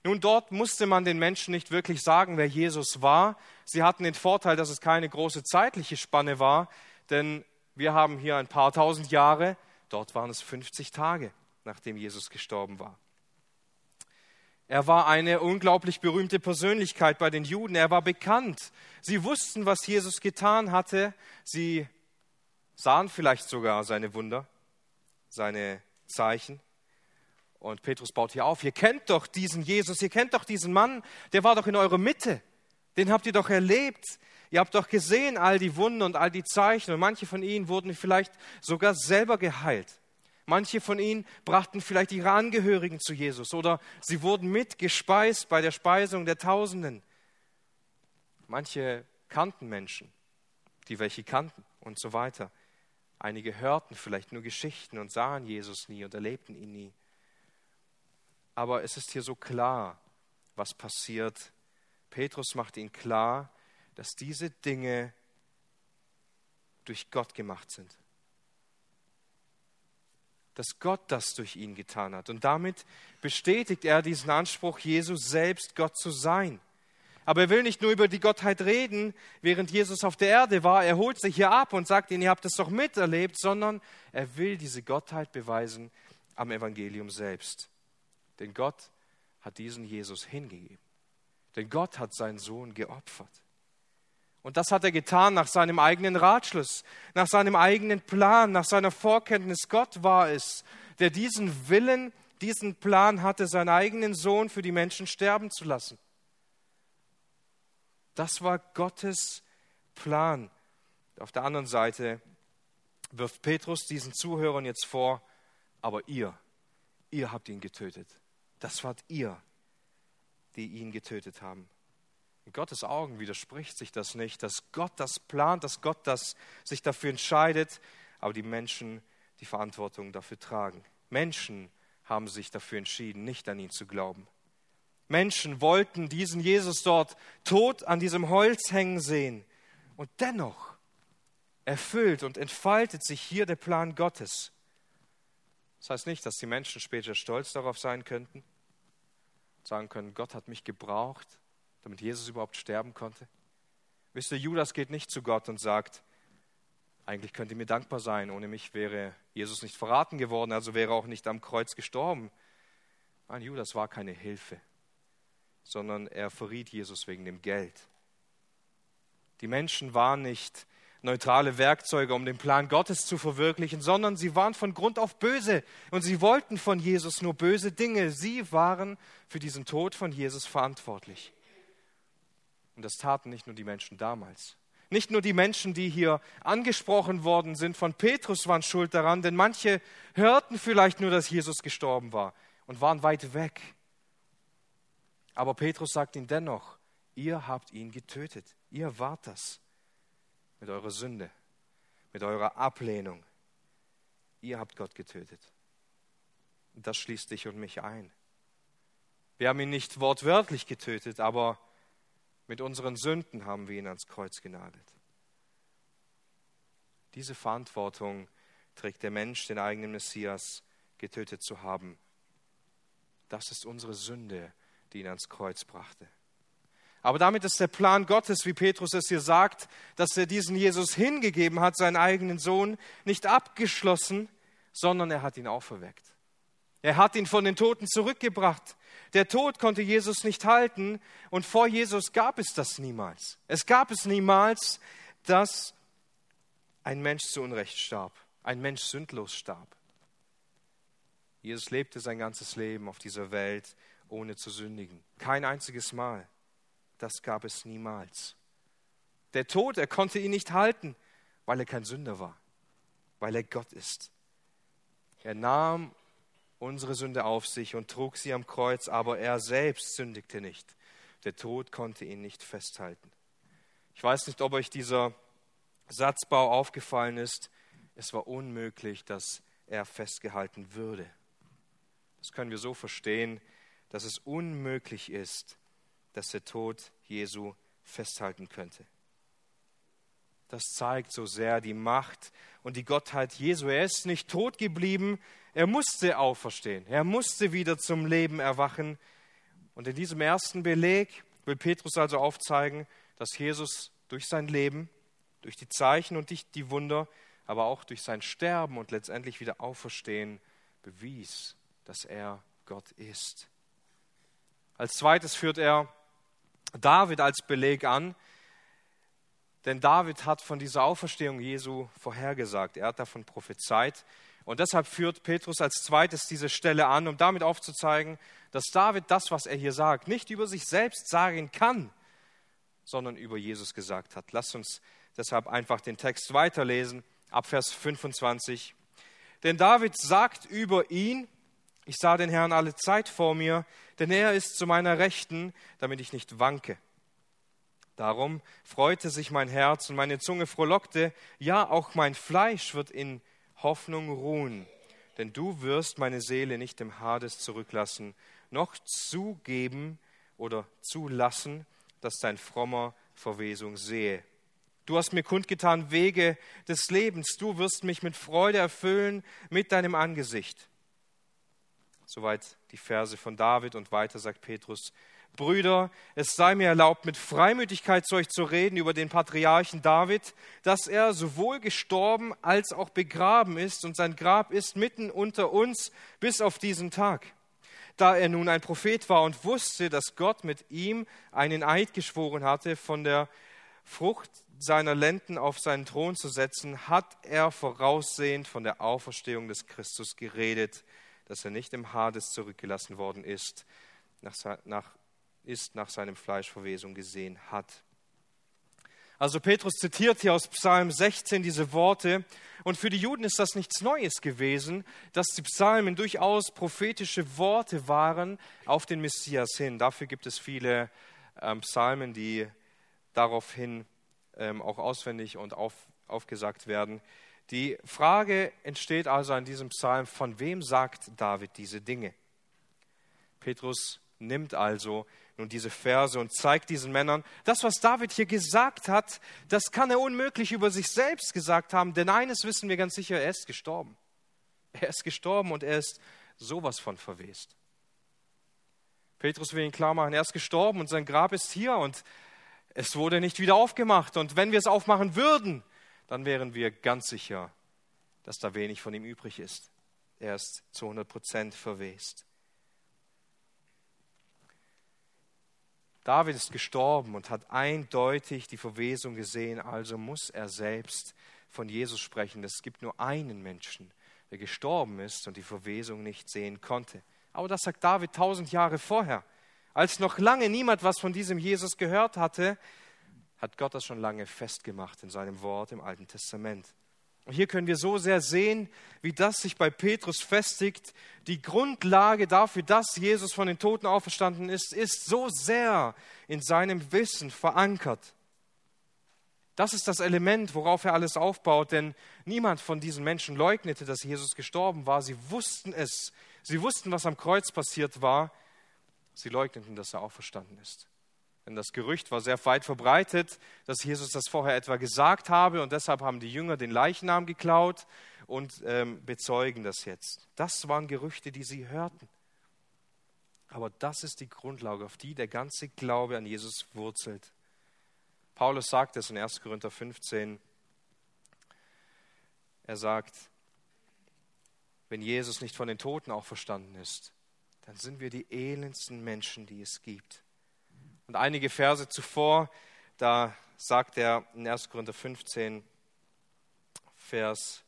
Nun, dort musste man den Menschen nicht wirklich sagen, wer Jesus war. Sie hatten den Vorteil, dass es keine große zeitliche Spanne war, denn wir haben hier ein paar tausend Jahre, dort waren es 50 Tage, nachdem Jesus gestorben war. Er war eine unglaublich berühmte Persönlichkeit bei den Juden. Er war bekannt. Sie wussten, was Jesus getan hatte. Sie sahen vielleicht sogar seine Wunder, seine Zeichen. Und Petrus baut hier auf, ihr kennt doch diesen Jesus, ihr kennt doch diesen Mann, der war doch in eurer Mitte, den habt ihr doch erlebt, ihr habt doch gesehen all die Wunden und all die Zeichen und manche von ihnen wurden vielleicht sogar selber geheilt. Manche von ihnen brachten vielleicht ihre Angehörigen zu Jesus oder sie wurden mitgespeist bei der Speisung der Tausenden. Manche kannten Menschen, die welche kannten und so weiter. Einige hörten vielleicht nur Geschichten und sahen Jesus nie und erlebten ihn nie aber es ist hier so klar, was passiert. Petrus macht ihnen klar, dass diese Dinge durch Gott gemacht sind. Dass Gott das durch ihn getan hat. Und damit bestätigt er diesen Anspruch, Jesus selbst Gott zu sein. Aber er will nicht nur über die Gottheit reden, während Jesus auf der Erde war. Er holt sich hier ab und sagt ihnen, ihr habt es doch miterlebt, sondern er will diese Gottheit beweisen am Evangelium selbst. Denn Gott hat diesen Jesus hingegeben. Denn Gott hat seinen Sohn geopfert. Und das hat er getan nach seinem eigenen Ratschluss, nach seinem eigenen Plan, nach seiner Vorkenntnis. Gott war es, der diesen Willen, diesen Plan hatte, seinen eigenen Sohn für die Menschen sterben zu lassen. Das war Gottes Plan. Auf der anderen Seite wirft Petrus diesen Zuhörern jetzt vor, aber ihr, ihr habt ihn getötet. Das wart ihr, die ihn getötet haben. In Gottes Augen widerspricht sich das nicht, dass Gott das plant, dass Gott das sich dafür entscheidet, aber die Menschen die Verantwortung dafür tragen. Menschen haben sich dafür entschieden, nicht an ihn zu glauben. Menschen wollten diesen Jesus dort tot an diesem Holz hängen sehen. Und dennoch erfüllt und entfaltet sich hier der Plan Gottes. Das heißt nicht, dass die Menschen später stolz darauf sein könnten, sagen können, Gott hat mich gebraucht, damit Jesus überhaupt sterben konnte. Wisst ihr, Judas geht nicht zu Gott und sagt, eigentlich könnt ihr mir dankbar sein, ohne mich wäre Jesus nicht verraten geworden, also wäre auch nicht am Kreuz gestorben. Nein, Judas war keine Hilfe, sondern er verriet Jesus wegen dem Geld. Die Menschen waren nicht neutrale Werkzeuge, um den Plan Gottes zu verwirklichen, sondern sie waren von Grund auf böse und sie wollten von Jesus nur böse Dinge. Sie waren für diesen Tod von Jesus verantwortlich. Und das taten nicht nur die Menschen damals. Nicht nur die Menschen, die hier angesprochen worden sind von Petrus, waren schuld daran, denn manche hörten vielleicht nur, dass Jesus gestorben war und waren weit weg. Aber Petrus sagt ihnen dennoch, ihr habt ihn getötet, ihr wart das mit eurer Sünde, mit eurer Ablehnung. Ihr habt Gott getötet. Und das schließt dich und mich ein. Wir haben ihn nicht wortwörtlich getötet, aber Mit unseren Sünden haben wir ihn ans Kreuz genagelt. Diese Verantwortung trägt der Mensch, den eigenen Messias getötet zu haben. Das ist unsere Sünde, die ihn ans Kreuz brachte. Aber damit ist der Plan Gottes, wie Petrus es hier sagt, dass er diesen Jesus hingegeben hat, seinen eigenen Sohn, nicht abgeschlossen, sondern er hat ihn auferweckt. Er hat ihn von den Toten zurückgebracht. Der Tod konnte Jesus nicht halten und vor Jesus gab es das niemals. Es gab es niemals, dass ein Mensch zu Unrecht starb, ein Mensch sündlos starb. Jesus lebte sein ganzes Leben auf dieser Welt, ohne zu sündigen. Kein einziges Mal. Das gab es niemals. Der Tod, er konnte ihn nicht halten, weil er kein Sünder war, weil er Gott ist. Er nahm unsere Sünde auf sich und trug sie am Kreuz, aber er selbst sündigte nicht. Der Tod konnte ihn nicht festhalten. Ich weiß nicht, ob euch dieser Satzbau aufgefallen ist. Es war unmöglich, dass er festgehalten würde. Das können wir so verstehen, dass es unmöglich ist, dass der Tod Jesu festhalten könnte. Das zeigt so sehr die Macht und die Gottheit Jesu. Er ist nicht tot geblieben, er musste auferstehen, er musste wieder zum Leben erwachen. Und in diesem ersten Beleg will Petrus also aufzeigen, dass Jesus durch sein Leben, durch die Zeichen und die Wunder, aber auch durch sein Sterben und letztendlich wieder Auferstehen bewies, dass er Gott ist. Als zweites führt er David als Beleg an, denn David hat von dieser Auferstehung Jesu vorhergesagt. Er hat davon prophezeit. Und deshalb führt Petrus als zweites diese Stelle an, um damit aufzuzeigen, dass David das, was er hier sagt, nicht über sich selbst sagen kann, sondern über Jesus gesagt hat. Lasst uns deshalb einfach den Text weiterlesen, ab Vers 25. Denn David sagt über ihn, ich sah den Herrn alle Zeit vor mir, denn er ist zu meiner Rechten, damit ich nicht wanke. Darum freute sich mein Herz und meine Zunge frohlockte, ja, auch mein Fleisch wird in Hoffnung ruhen, denn du wirst meine Seele nicht im Hades zurücklassen, noch zugeben oder zulassen, dass dein frommer Verwesung sehe. Du hast mir kundgetan Wege des Lebens, du wirst mich mit Freude erfüllen mit deinem Angesicht. Soweit die Verse von David und weiter sagt Petrus, Brüder, es sei mir erlaubt, mit Freimütigkeit zu euch zu reden über den Patriarchen David, dass er sowohl gestorben als auch begraben ist und sein Grab ist mitten unter uns bis auf diesen Tag. Da er nun ein Prophet war und wusste, dass Gott mit ihm einen Eid geschworen hatte, von der Frucht seiner Lenden auf seinen Thron zu setzen, hat er voraussehend von der Auferstehung des Christus geredet dass er nicht im Hades zurückgelassen worden ist, nach, nach, ist nach seinem Fleischverwesung gesehen hat. Also Petrus zitiert hier aus Psalm 16 diese Worte und für die Juden ist das nichts Neues gewesen, dass die Psalmen durchaus prophetische Worte waren auf den Messias hin. Dafür gibt es viele ähm, Psalmen, die daraufhin ähm, auch auswendig und auf, aufgesagt werden. Die Frage entsteht also an diesem Psalm, von wem sagt David diese Dinge? Petrus nimmt also nun diese Verse und zeigt diesen Männern, das, was David hier gesagt hat, das kann er unmöglich über sich selbst gesagt haben, denn eines wissen wir ganz sicher, er ist gestorben. Er ist gestorben und er ist sowas von verwest. Petrus will ihn klar machen, er ist gestorben und sein Grab ist hier und es wurde nicht wieder aufgemacht. Und wenn wir es aufmachen würden, dann wären wir ganz sicher, dass da wenig von ihm übrig ist. Er ist zu 100 Prozent verwest. David ist gestorben und hat eindeutig die Verwesung gesehen, also muss er selbst von Jesus sprechen. Es gibt nur einen Menschen, der gestorben ist und die Verwesung nicht sehen konnte. Aber das sagt David tausend Jahre vorher. Als noch lange niemand was von diesem Jesus gehört hatte, hat Gott das schon lange festgemacht in seinem Wort im Alten Testament. Und hier können wir so sehr sehen, wie das sich bei Petrus festigt. Die Grundlage dafür, dass Jesus von den Toten auferstanden ist, ist so sehr in seinem Wissen verankert. Das ist das Element, worauf er alles aufbaut, denn niemand von diesen Menschen leugnete, dass Jesus gestorben war. Sie wussten es. Sie wussten, was am Kreuz passiert war. Sie leugneten, dass er auferstanden ist. Denn das Gerücht war sehr weit verbreitet, dass Jesus das vorher etwa gesagt habe und deshalb haben die Jünger den Leichnam geklaut und ähm, bezeugen das jetzt. Das waren Gerüchte, die sie hörten. Aber das ist die Grundlage, auf die der ganze Glaube an Jesus wurzelt. Paulus sagt es in 1. Korinther 15. Er sagt, wenn Jesus nicht von den Toten auch verstanden ist, dann sind wir die elendsten Menschen, die es gibt. Und einige Verse zuvor, da sagt er in 1. Korinther 15, Vers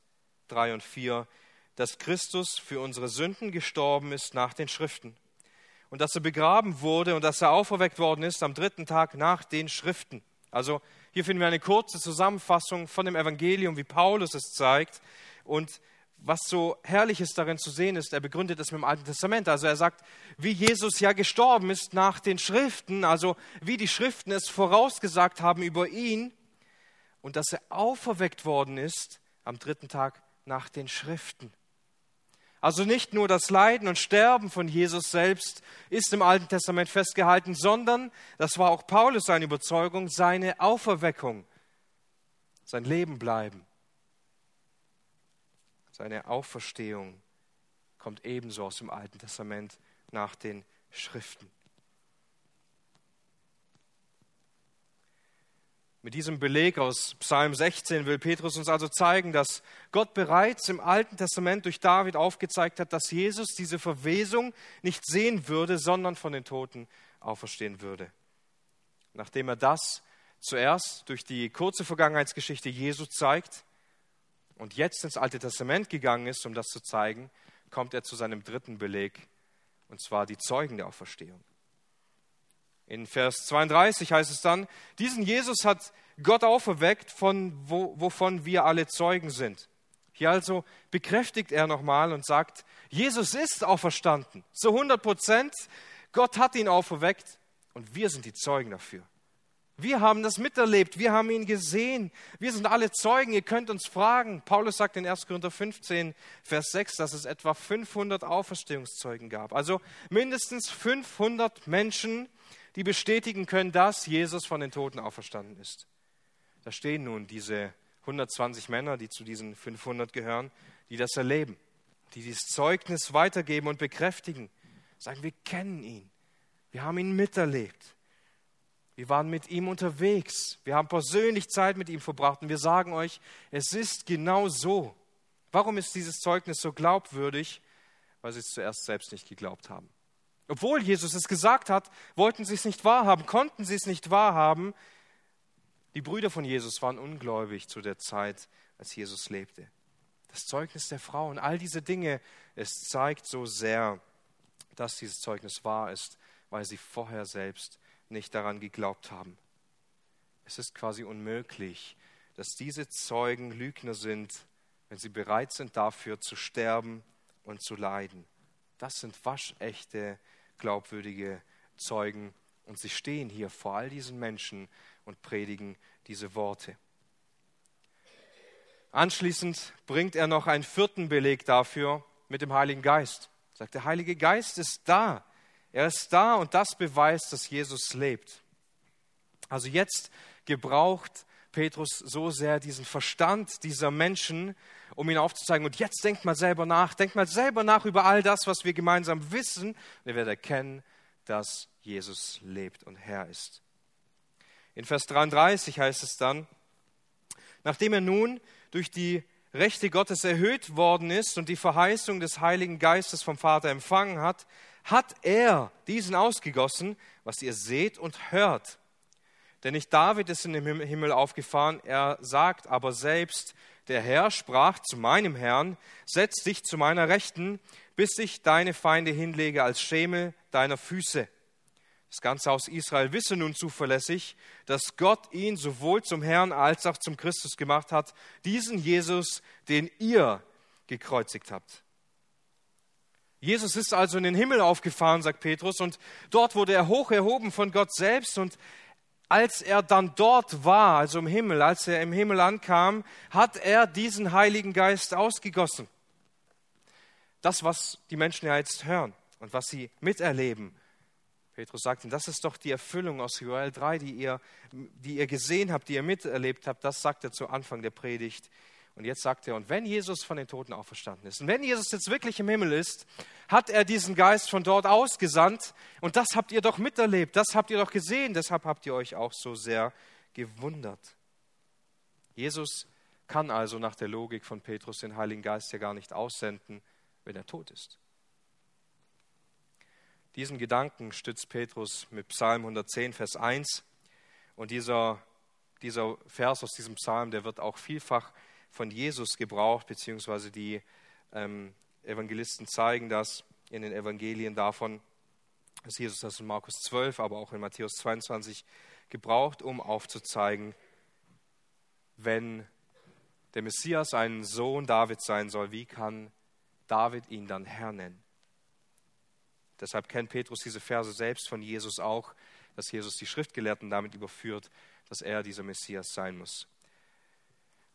3 und 4, dass Christus für unsere Sünden gestorben ist nach den Schriften und dass er begraben wurde und dass er auferweckt worden ist am dritten Tag nach den Schriften. Also hier finden wir eine kurze Zusammenfassung von dem Evangelium, wie Paulus es zeigt. Und was so herrliches darin zu sehen ist, er begründet es mit dem Alten Testament. Also er sagt, wie Jesus ja gestorben ist nach den Schriften, also wie die Schriften es vorausgesagt haben über ihn und dass er auferweckt worden ist am dritten Tag nach den Schriften. Also nicht nur das Leiden und Sterben von Jesus selbst ist im Alten Testament festgehalten, sondern, das war auch Paulus seine Überzeugung, seine Auferweckung, sein Leben bleiben, seine Auferstehung kommt ebenso aus dem Alten Testament nach den Schriften. Mit diesem Beleg aus Psalm 16 will Petrus uns also zeigen, dass Gott bereits im Alten Testament durch David aufgezeigt hat, dass Jesus diese Verwesung nicht sehen würde, sondern von den Toten auferstehen würde. Nachdem er das zuerst durch die kurze Vergangenheitsgeschichte Jesu zeigt und jetzt ins Alte Testament gegangen ist, um das zu zeigen, kommt er zu seinem dritten Beleg, und zwar die Zeugen der Auferstehung. In Vers 32 heißt es dann, diesen Jesus hat Gott auferweckt, von wo, wovon wir alle Zeugen sind. Hier also bekräftigt er nochmal und sagt, Jesus ist auferstanden, zu 100 Prozent. Gott hat ihn auferweckt und wir sind die Zeugen dafür. Wir haben das miterlebt, wir haben ihn gesehen, wir sind alle Zeugen, ihr könnt uns fragen. Paulus sagt in 1. Korinther 15, Vers 6, dass es etwa 500 Auferstehungszeugen gab. Also mindestens 500 Menschen, die bestätigen können, dass Jesus von den Toten auferstanden ist. Da stehen nun diese 120 Männer, die zu diesen 500 gehören, die das erleben, die dieses Zeugnis weitergeben und bekräftigen. Sagen, wir kennen ihn. Wir haben ihn miterlebt. Wir waren mit ihm unterwegs. Wir haben persönlich Zeit mit ihm verbracht. Und wir sagen euch, es ist genau so. Warum ist dieses Zeugnis so glaubwürdig? Weil sie es zuerst selbst nicht geglaubt haben. Obwohl Jesus es gesagt hat, wollten sie es nicht wahrhaben, konnten sie es nicht wahrhaben. Die Brüder von Jesus waren ungläubig zu der Zeit, als Jesus lebte. Das Zeugnis der Frau und all diese Dinge, es zeigt so sehr, dass dieses Zeugnis wahr ist, weil sie vorher selbst nicht daran geglaubt haben. Es ist quasi unmöglich, dass diese Zeugen Lügner sind, wenn sie bereit sind dafür zu sterben und zu leiden. Das sind waschechte glaubwürdige Zeugen. Und sie stehen hier vor all diesen Menschen und predigen diese Worte. Anschließend bringt er noch einen vierten Beleg dafür mit dem Heiligen Geist. Er sagt, der Heilige Geist ist da. Er ist da und das beweist, dass Jesus lebt. Also jetzt gebraucht Petrus so sehr diesen Verstand dieser Menschen, um ihnen aufzuzeigen, und jetzt denkt mal selber nach, denkt mal selber nach über all das, was wir gemeinsam wissen, und ihr werdet erkennen, dass Jesus lebt und Herr ist. In Vers 33 heißt es dann, nachdem er nun durch die Rechte Gottes erhöht worden ist und die Verheißung des Heiligen Geistes vom Vater empfangen hat, hat er diesen ausgegossen, was ihr seht und hört. Denn nicht David ist in den Himmel aufgefahren, er sagt aber selbst, der Herr sprach zu meinem Herrn, setz dich zu meiner Rechten, bis ich deine Feinde hinlege als Schemel deiner Füße. Das ganze Haus Israel wisse nun zuverlässig, dass Gott ihn sowohl zum Herrn als auch zum Christus gemacht hat, diesen Jesus, den ihr gekreuzigt habt. Jesus ist also in den Himmel aufgefahren, sagt Petrus, und dort wurde er hoch erhoben von Gott selbst und als er dann dort war, also im Himmel, als er im Himmel ankam, hat er diesen Heiligen Geist ausgegossen. Das, was die Menschen ja jetzt hören und was sie miterleben, Petrus sagt ihm, das ist doch die Erfüllung aus Joel 3, die ihr, die ihr gesehen habt, die ihr miterlebt habt. Das sagt er zu Anfang der Predigt. Und jetzt sagt er, und wenn Jesus von den Toten auferstanden ist, und wenn Jesus jetzt wirklich im Himmel ist, hat er diesen Geist von dort ausgesandt. Und das habt ihr doch miterlebt, das habt ihr doch gesehen, deshalb habt ihr euch auch so sehr gewundert. Jesus kann also nach der Logik von Petrus den Heiligen Geist ja gar nicht aussenden, wenn er tot ist. Diesen Gedanken stützt Petrus mit Psalm 110, Vers 1. Und dieser, dieser Vers aus diesem Psalm, der wird auch vielfach von Jesus gebraucht, beziehungsweise die ähm, Evangelisten zeigen das in den Evangelien davon, dass Jesus das in Markus 12, aber auch in Matthäus 22 gebraucht, um aufzuzeigen, wenn der Messias ein Sohn Davids sein soll, wie kann David ihn dann Herr nennen? Deshalb kennt Petrus diese Verse selbst von Jesus auch, dass Jesus die Schriftgelehrten damit überführt, dass er dieser Messias sein muss.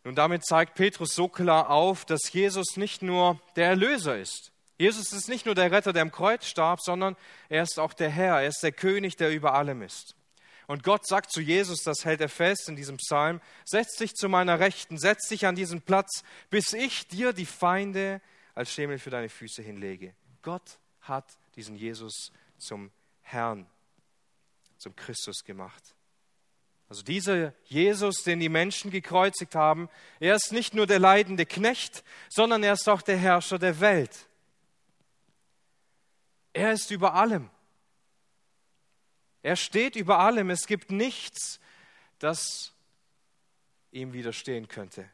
Nun, damit zeigt Petrus so klar auf, dass Jesus nicht nur der Erlöser ist. Jesus ist nicht nur der Retter, der am Kreuz starb, sondern er ist auch der Herr, er ist der König, der über allem ist. Und Gott sagt zu Jesus, das hält er fest in diesem Psalm, setz dich zu meiner Rechten, setz dich an diesen Platz, bis ich dir die Feinde als Schemel für deine Füße hinlege. Gott hat diesen Jesus zum Herrn, zum Christus gemacht. Also dieser Jesus, den die Menschen gekreuzigt haben, er ist nicht nur der leidende Knecht, sondern er ist auch der Herrscher der Welt. Er ist über allem. Er steht über allem. Es gibt nichts, das ihm widerstehen könnte,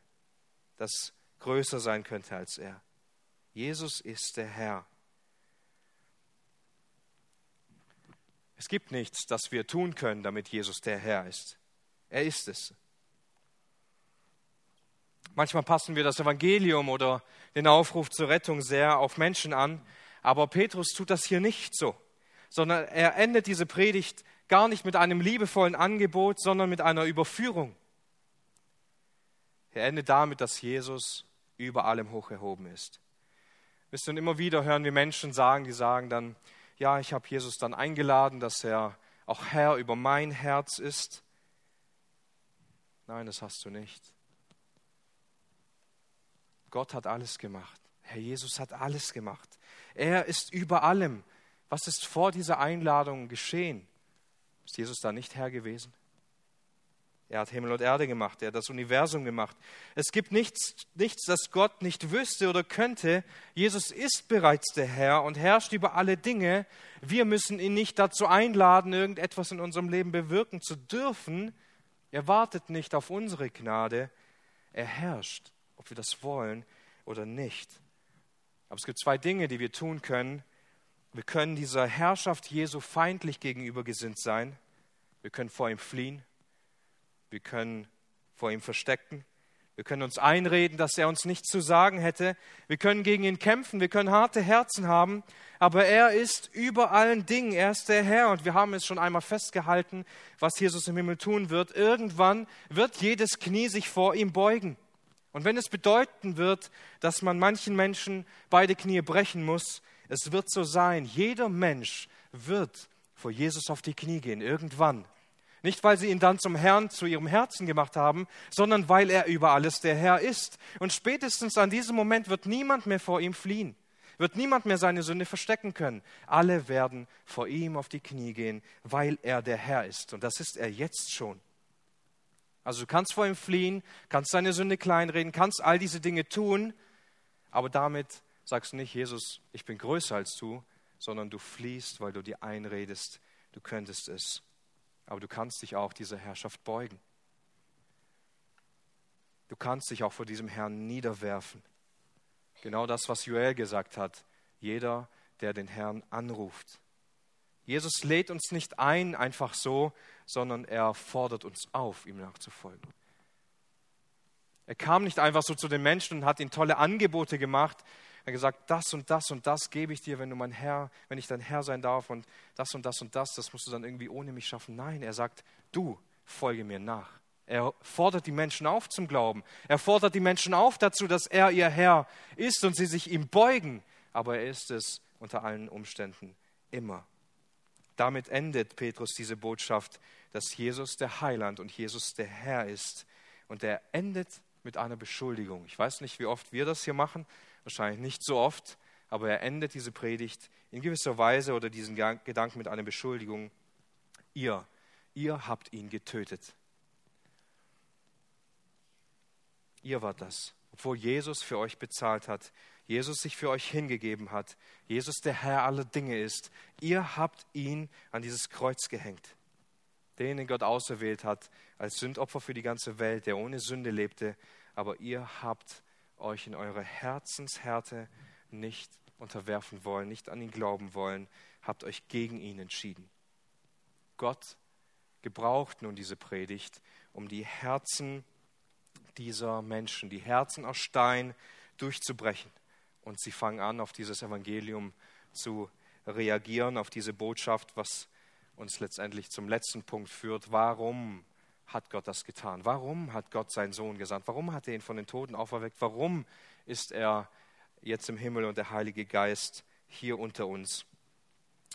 das größer sein könnte als er. Jesus ist der Herr. Es gibt nichts, das wir tun können, damit Jesus der Herr ist. Er ist es. Manchmal passen wir das Evangelium oder den Aufruf zur Rettung sehr auf Menschen an, aber Petrus tut das hier nicht so, sondern er endet diese Predigt gar nicht mit einem liebevollen Angebot, sondern mit einer Überführung. Er endet damit, dass Jesus über allem hoch erhoben ist. Wisst ihr, und immer wieder hören wir Menschen sagen, die sagen dann, ja, ich habe Jesus dann eingeladen, dass er auch Herr über mein Herz ist. Nein, das hast du nicht. Gott hat alles gemacht. Herr Jesus hat alles gemacht. Er ist über allem. Was ist vor dieser Einladung geschehen? Ist Jesus da nicht Herr gewesen? Er hat Himmel und Erde gemacht, er hat das Universum gemacht. Es gibt nichts, nichts, das Gott nicht wüsste oder könnte. Jesus ist bereits der Herr und herrscht über alle Dinge. Wir müssen ihn nicht dazu einladen, irgendetwas in unserem Leben bewirken zu dürfen. Er wartet nicht auf unsere Gnade, er herrscht, ob wir das wollen oder nicht. Aber es gibt zwei Dinge, die wir tun können. Wir können dieser Herrschaft Jesu feindlich gegenüber gesinnt sein. Wir können vor ihm fliehen. Wir können vor ihm verstecken. Wir können uns einreden, dass er uns nichts zu sagen hätte. Wir können gegen ihn kämpfen. Wir können harte Herzen haben. Aber er ist über allen Dingen. Er ist der Herr. Und wir haben es schon einmal festgehalten, was Jesus im Himmel tun wird. Irgendwann wird jedes Knie sich vor ihm beugen. Und wenn es bedeuten wird, dass man manchen Menschen beide Knie brechen muss, es wird so sein. Jeder Mensch wird vor Jesus auf die Knie gehen. Irgendwann. Nicht, weil sie ihn dann zum Herrn zu ihrem Herzen gemacht haben, sondern weil er über alles der Herr ist. Und spätestens an diesem Moment wird niemand mehr vor ihm fliehen, wird niemand mehr seine Sünde verstecken können. Alle werden vor ihm auf die Knie gehen, weil er der Herr ist. Und das ist er jetzt schon. Also du kannst vor ihm fliehen, kannst deine Sünde kleinreden, kannst all diese Dinge tun, aber damit sagst du nicht, Jesus, ich bin größer als du, sondern du fliehst, weil du dir einredest, du könntest es. Aber du kannst dich auch dieser Herrschaft beugen. Du kannst dich auch vor diesem Herrn niederwerfen. Genau das, was Joel gesagt hat. Jeder, der den Herrn anruft. Jesus lädt uns nicht ein, einfach so, sondern er fordert uns auf, ihm nachzufolgen. Er kam nicht einfach so zu den Menschen und hat ihnen tolle Angebote gemacht, er hat gesagt, das und das und das gebe ich dir, wenn du mein Herr, wenn ich dein Herr sein darf und das und das und das, das musst du dann irgendwie ohne mich schaffen. Nein, er sagt, du folge mir nach. Er fordert die Menschen auf zum Glauben. Er fordert die Menschen auf dazu, dass er ihr Herr ist und sie sich ihm beugen. Aber er ist es unter allen Umständen immer. Damit endet Petrus diese Botschaft, dass Jesus der Heiland und Jesus der Herr ist. Und er endet mit einer Beschuldigung. Ich weiß nicht, wie oft wir das hier machen, wahrscheinlich nicht so oft, aber er endet diese Predigt in gewisser Weise oder diesen Gedanken mit einer Beschuldigung. Ihr, ihr habt ihn getötet. Ihr wart das, obwohl Jesus für euch bezahlt hat, Jesus sich für euch hingegeben hat, Jesus der Herr aller Dinge ist. Ihr habt ihn an dieses Kreuz gehängt, den, den Gott auserwählt hat als Sündopfer für die ganze Welt, der ohne Sünde lebte, aber ihr habt euch in eurer Herzenshärte nicht unterwerfen wollen, nicht an ihn glauben wollen, habt euch gegen ihn entschieden. Gott gebraucht nun diese Predigt, um die Herzen dieser Menschen, die Herzen aus Stein durchzubrechen. Und sie fangen an, auf dieses Evangelium zu reagieren, auf diese Botschaft, was uns letztendlich zum letzten Punkt führt. Warum hat Gott das getan? Warum hat Gott seinen Sohn gesandt? Warum hat er ihn von den Toten auferweckt? Warum ist er jetzt im Himmel und der Heilige Geist hier unter uns?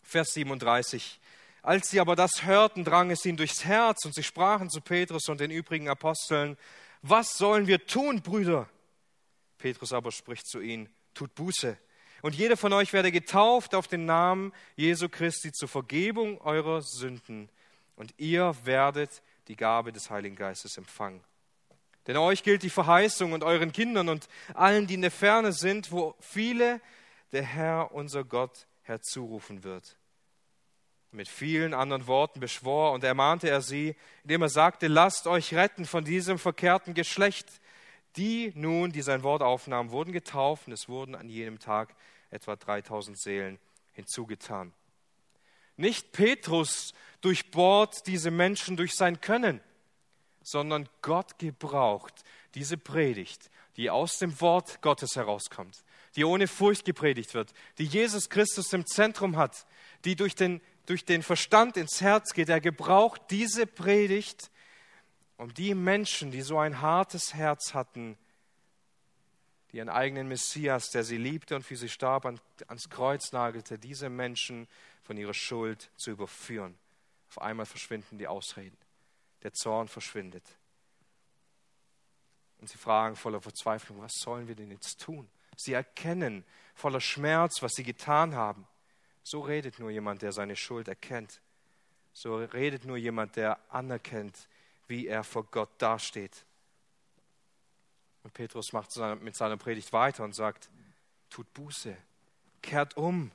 Vers 37. Als sie aber das hörten, drang es ihnen durchs Herz und sie sprachen zu Petrus und den übrigen Aposteln, was sollen wir tun, Brüder? Petrus aber spricht zu ihnen, tut Buße. Und jeder von euch werde getauft auf den Namen Jesu Christi zur Vergebung eurer Sünden. Und ihr werdet die Gabe des Heiligen Geistes empfangen. Denn euch gilt die Verheißung und euren Kindern und allen, die in der Ferne sind, wo viele der Herr, unser Gott, herzurufen wird. Mit vielen anderen Worten beschwor und ermahnte er sie, indem er sagte, lasst euch retten von diesem verkehrten Geschlecht. Die nun, die sein Wort aufnahmen, wurden getauft und es wurden an jedem Tag etwa 3000 Seelen hinzugetan. Nicht Petrus durchbohrt diese Menschen durch sein Können, sondern Gott gebraucht diese Predigt, die aus dem Wort Gottes herauskommt, die ohne Furcht gepredigt wird, die Jesus Christus im Zentrum hat, die durch den durch den Verstand ins Herz geht. Er gebraucht diese Predigt, um die Menschen, die so ein hartes Herz hatten, die ihren eigenen Messias, der sie liebte und für sie starb, ans Kreuz nagelte, diese Menschen von ihrer Schuld zu überführen. Auf einmal verschwinden die Ausreden. Der Zorn verschwindet. Und sie fragen voller Verzweiflung, was sollen wir denn jetzt tun? Sie erkennen voller Schmerz, was sie getan haben. So redet nur jemand, der seine Schuld erkennt. So redet nur jemand, der anerkennt, wie er vor Gott dasteht. Und Petrus macht mit seiner Predigt weiter und sagt, tut Buße, kehrt um,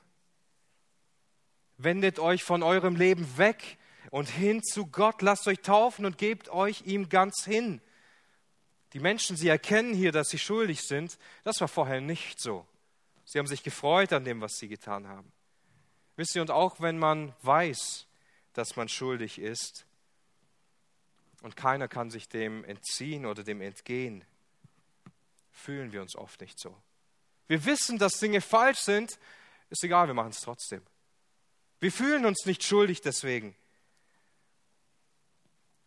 wendet euch von eurem Leben weg und hin zu Gott, lasst euch taufen und gebt euch ihm ganz hin. Die Menschen, sie erkennen hier, dass sie schuldig sind. Das war vorher nicht so. Sie haben sich gefreut an dem, was sie getan haben. Wisst ihr, und auch wenn man weiß, dass man schuldig ist, und keiner kann sich dem entziehen oder dem entgehen, fühlen wir uns oft nicht so. Wir wissen, dass Dinge falsch sind, ist egal, wir machen es trotzdem. Wir fühlen uns nicht schuldig deswegen.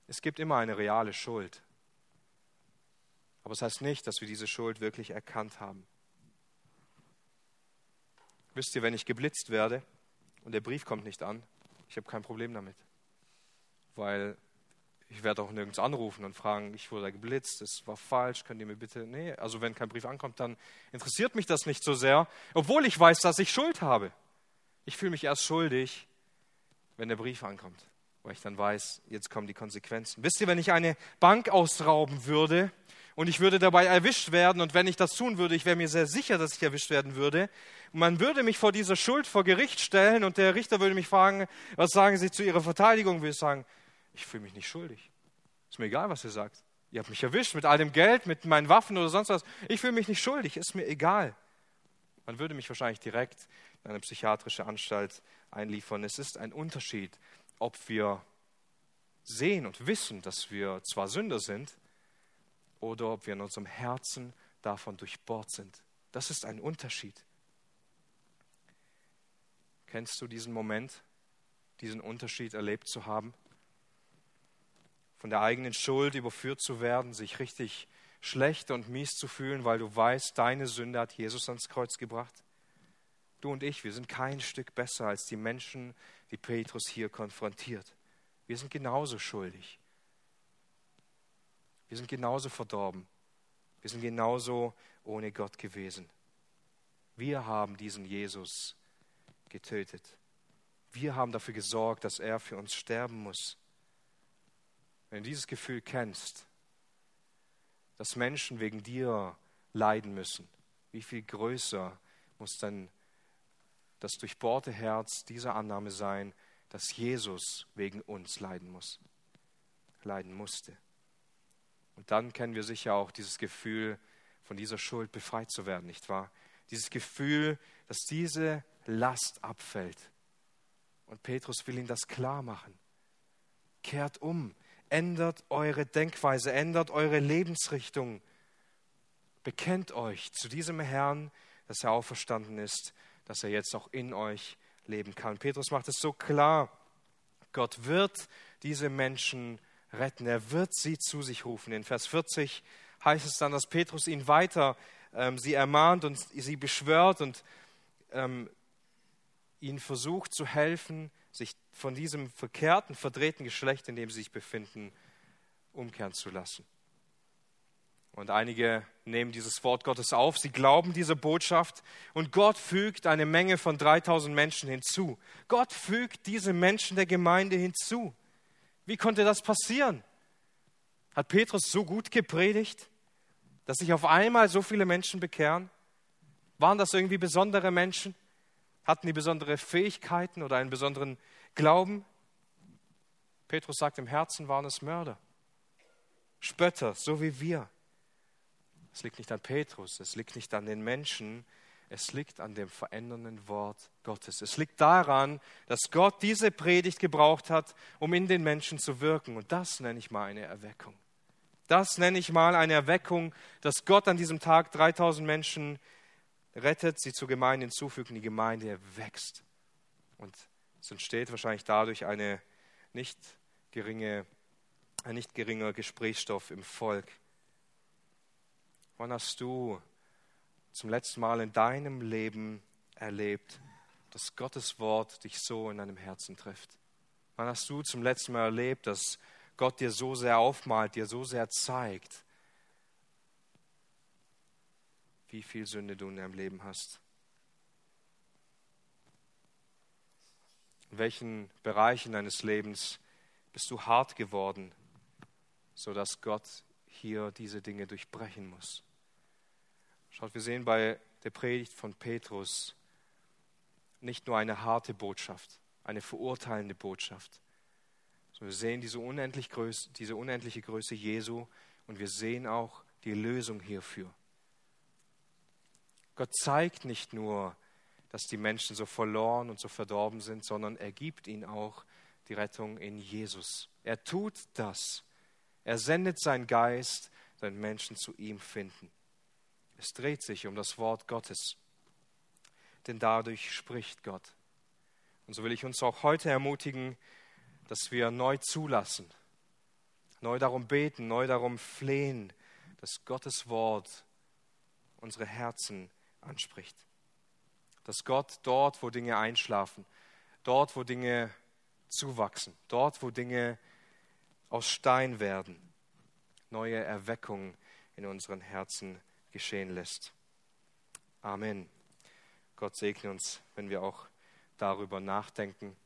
Es gibt immer eine reale Schuld. Aber es das heißt nicht, dass wir diese Schuld wirklich erkannt haben. Wisst ihr, wenn ich geblitzt werde, und der Brief kommt nicht an, ich habe kein Problem damit. Weil ich werde auch nirgends anrufen und fragen, ich wurde geblitzt, es war falsch, könnt ihr mir bitte. Nee, also wenn kein Brief ankommt, dann interessiert mich das nicht so sehr, obwohl ich weiß, dass ich Schuld habe. Ich fühle mich erst schuldig, wenn der Brief ankommt, weil ich dann weiß, jetzt kommen die Konsequenzen. Wisst ihr, wenn ich eine Bank ausrauben würde und ich würde dabei erwischt werden. Und wenn ich das tun würde, ich wäre mir sehr sicher, dass ich erwischt werden würde. Man würde mich vor dieser Schuld vor Gericht stellen und der Richter würde mich fragen, was sagen Sie zu Ihrer Verteidigung? Würde ich sagen, ich fühle mich nicht schuldig. Ist mir egal, was ihr sagt. Ihr habt mich erwischt mit all dem Geld, mit meinen Waffen oder sonst was. Ich fühle mich nicht schuldig, ist mir egal. Man würde mich wahrscheinlich direkt in eine psychiatrische Anstalt einliefern. Es ist ein Unterschied, ob wir sehen und wissen, dass wir zwar Sünder sind, oder ob wir in unserem Herzen davon durchbohrt sind. Das ist ein Unterschied. Kennst du diesen Moment, diesen Unterschied erlebt zu haben? Von der eigenen Schuld überführt zu werden, sich richtig schlecht und mies zu fühlen, weil du weißt, deine Sünde hat Jesus ans Kreuz gebracht? Du und ich, wir sind kein Stück besser als die Menschen, die Petrus hier konfrontiert. Wir sind genauso schuldig. Wir sind genauso verdorben. Wir sind genauso ohne Gott gewesen. Wir haben diesen Jesus getötet. Wir haben dafür gesorgt, dass er für uns sterben muss. Wenn du dieses Gefühl kennst, dass Menschen wegen dir leiden müssen, wie viel größer muss dann das durchbohrte Herz dieser Annahme sein, dass Jesus wegen uns leiden muss, leiden musste. Und dann kennen wir sicher auch dieses Gefühl, von dieser Schuld befreit zu werden, nicht wahr? Dieses Gefühl, dass diese Last abfällt. Und Petrus will ihnen das klar machen. Kehrt um, ändert eure Denkweise, ändert eure Lebensrichtung. Bekennt euch zu diesem Herrn, dass er auferstanden ist, dass er jetzt auch in euch leben kann. Petrus macht es so klar. Gott wird diese Menschen retten. Er wird sie zu sich rufen. In Vers 40 heißt es dann, dass Petrus ihn weiter ähm, sie ermahnt und sie beschwört und ähm, ihnen versucht zu helfen, sich von diesem verkehrten, verdrehten Geschlecht, in dem sie sich befinden, umkehren zu lassen. Und einige nehmen dieses Wort Gottes auf, sie glauben dieser Botschaft und Gott fügt eine Menge von 3000 Menschen hinzu. Gott fügt diese Menschen der Gemeinde hinzu. Wie konnte das passieren? Hat Petrus so gut gepredigt, dass sich auf einmal so viele Menschen bekehren? Waren das irgendwie besondere Menschen? Hatten die besondere Fähigkeiten oder einen besonderen Glauben? Petrus sagt, im Herzen waren es Mörder, Spötter, so wie wir. Es liegt nicht an Petrus, es liegt nicht an den Menschen, es liegt an dem verändernden Wort Gottes. Es liegt daran, dass Gott diese Predigt gebraucht hat, um in den Menschen zu wirken. Und das nenne ich mal eine Erweckung. Das nenne ich mal eine Erweckung, dass Gott an diesem Tag 3000 Menschen rettet, sie zur Gemeinde hinzufügt und die Gemeinde wächst. Und es entsteht wahrscheinlich dadurch eine nicht geringe, ein nicht geringer Gesprächsstoff im Volk. Wann hast du zum letzten Mal in deinem Leben erlebt, dass Gottes Wort dich so in deinem Herzen trifft? Wann hast du zum letzten Mal erlebt, dass Gott dir so sehr aufmalt, dir so sehr zeigt, wie viel Sünde du in deinem Leben hast? In welchen Bereichen deines Lebens bist du hart geworden, sodass Gott hier diese Dinge durchbrechen muss? Schaut, wir sehen bei der Predigt von Petrus nicht nur eine harte Botschaft, eine verurteilende Botschaft, sondern wir sehen diese, unendlich Größe, diese unendliche Größe Jesu und wir sehen auch die Lösung hierfür. Gott zeigt nicht nur, dass die Menschen so verloren und so verdorben sind, sondern er gibt ihnen auch die Rettung in Jesus. Er tut das. Er sendet seinen Geist, damit Menschen zu ihm finden. Es dreht sich um das Wort Gottes, denn dadurch spricht Gott. Und so will ich uns auch heute ermutigen, dass wir neu zulassen, neu darum beten, neu darum flehen, dass Gottes Wort unsere Herzen anspricht. Dass Gott dort, wo Dinge einschlafen, dort, wo Dinge zuwachsen, dort, wo Dinge aus Stein werden, neue Erweckung in unseren Herzen geschehen lässt. Amen. Gott segne uns, wenn wir auch darüber nachdenken.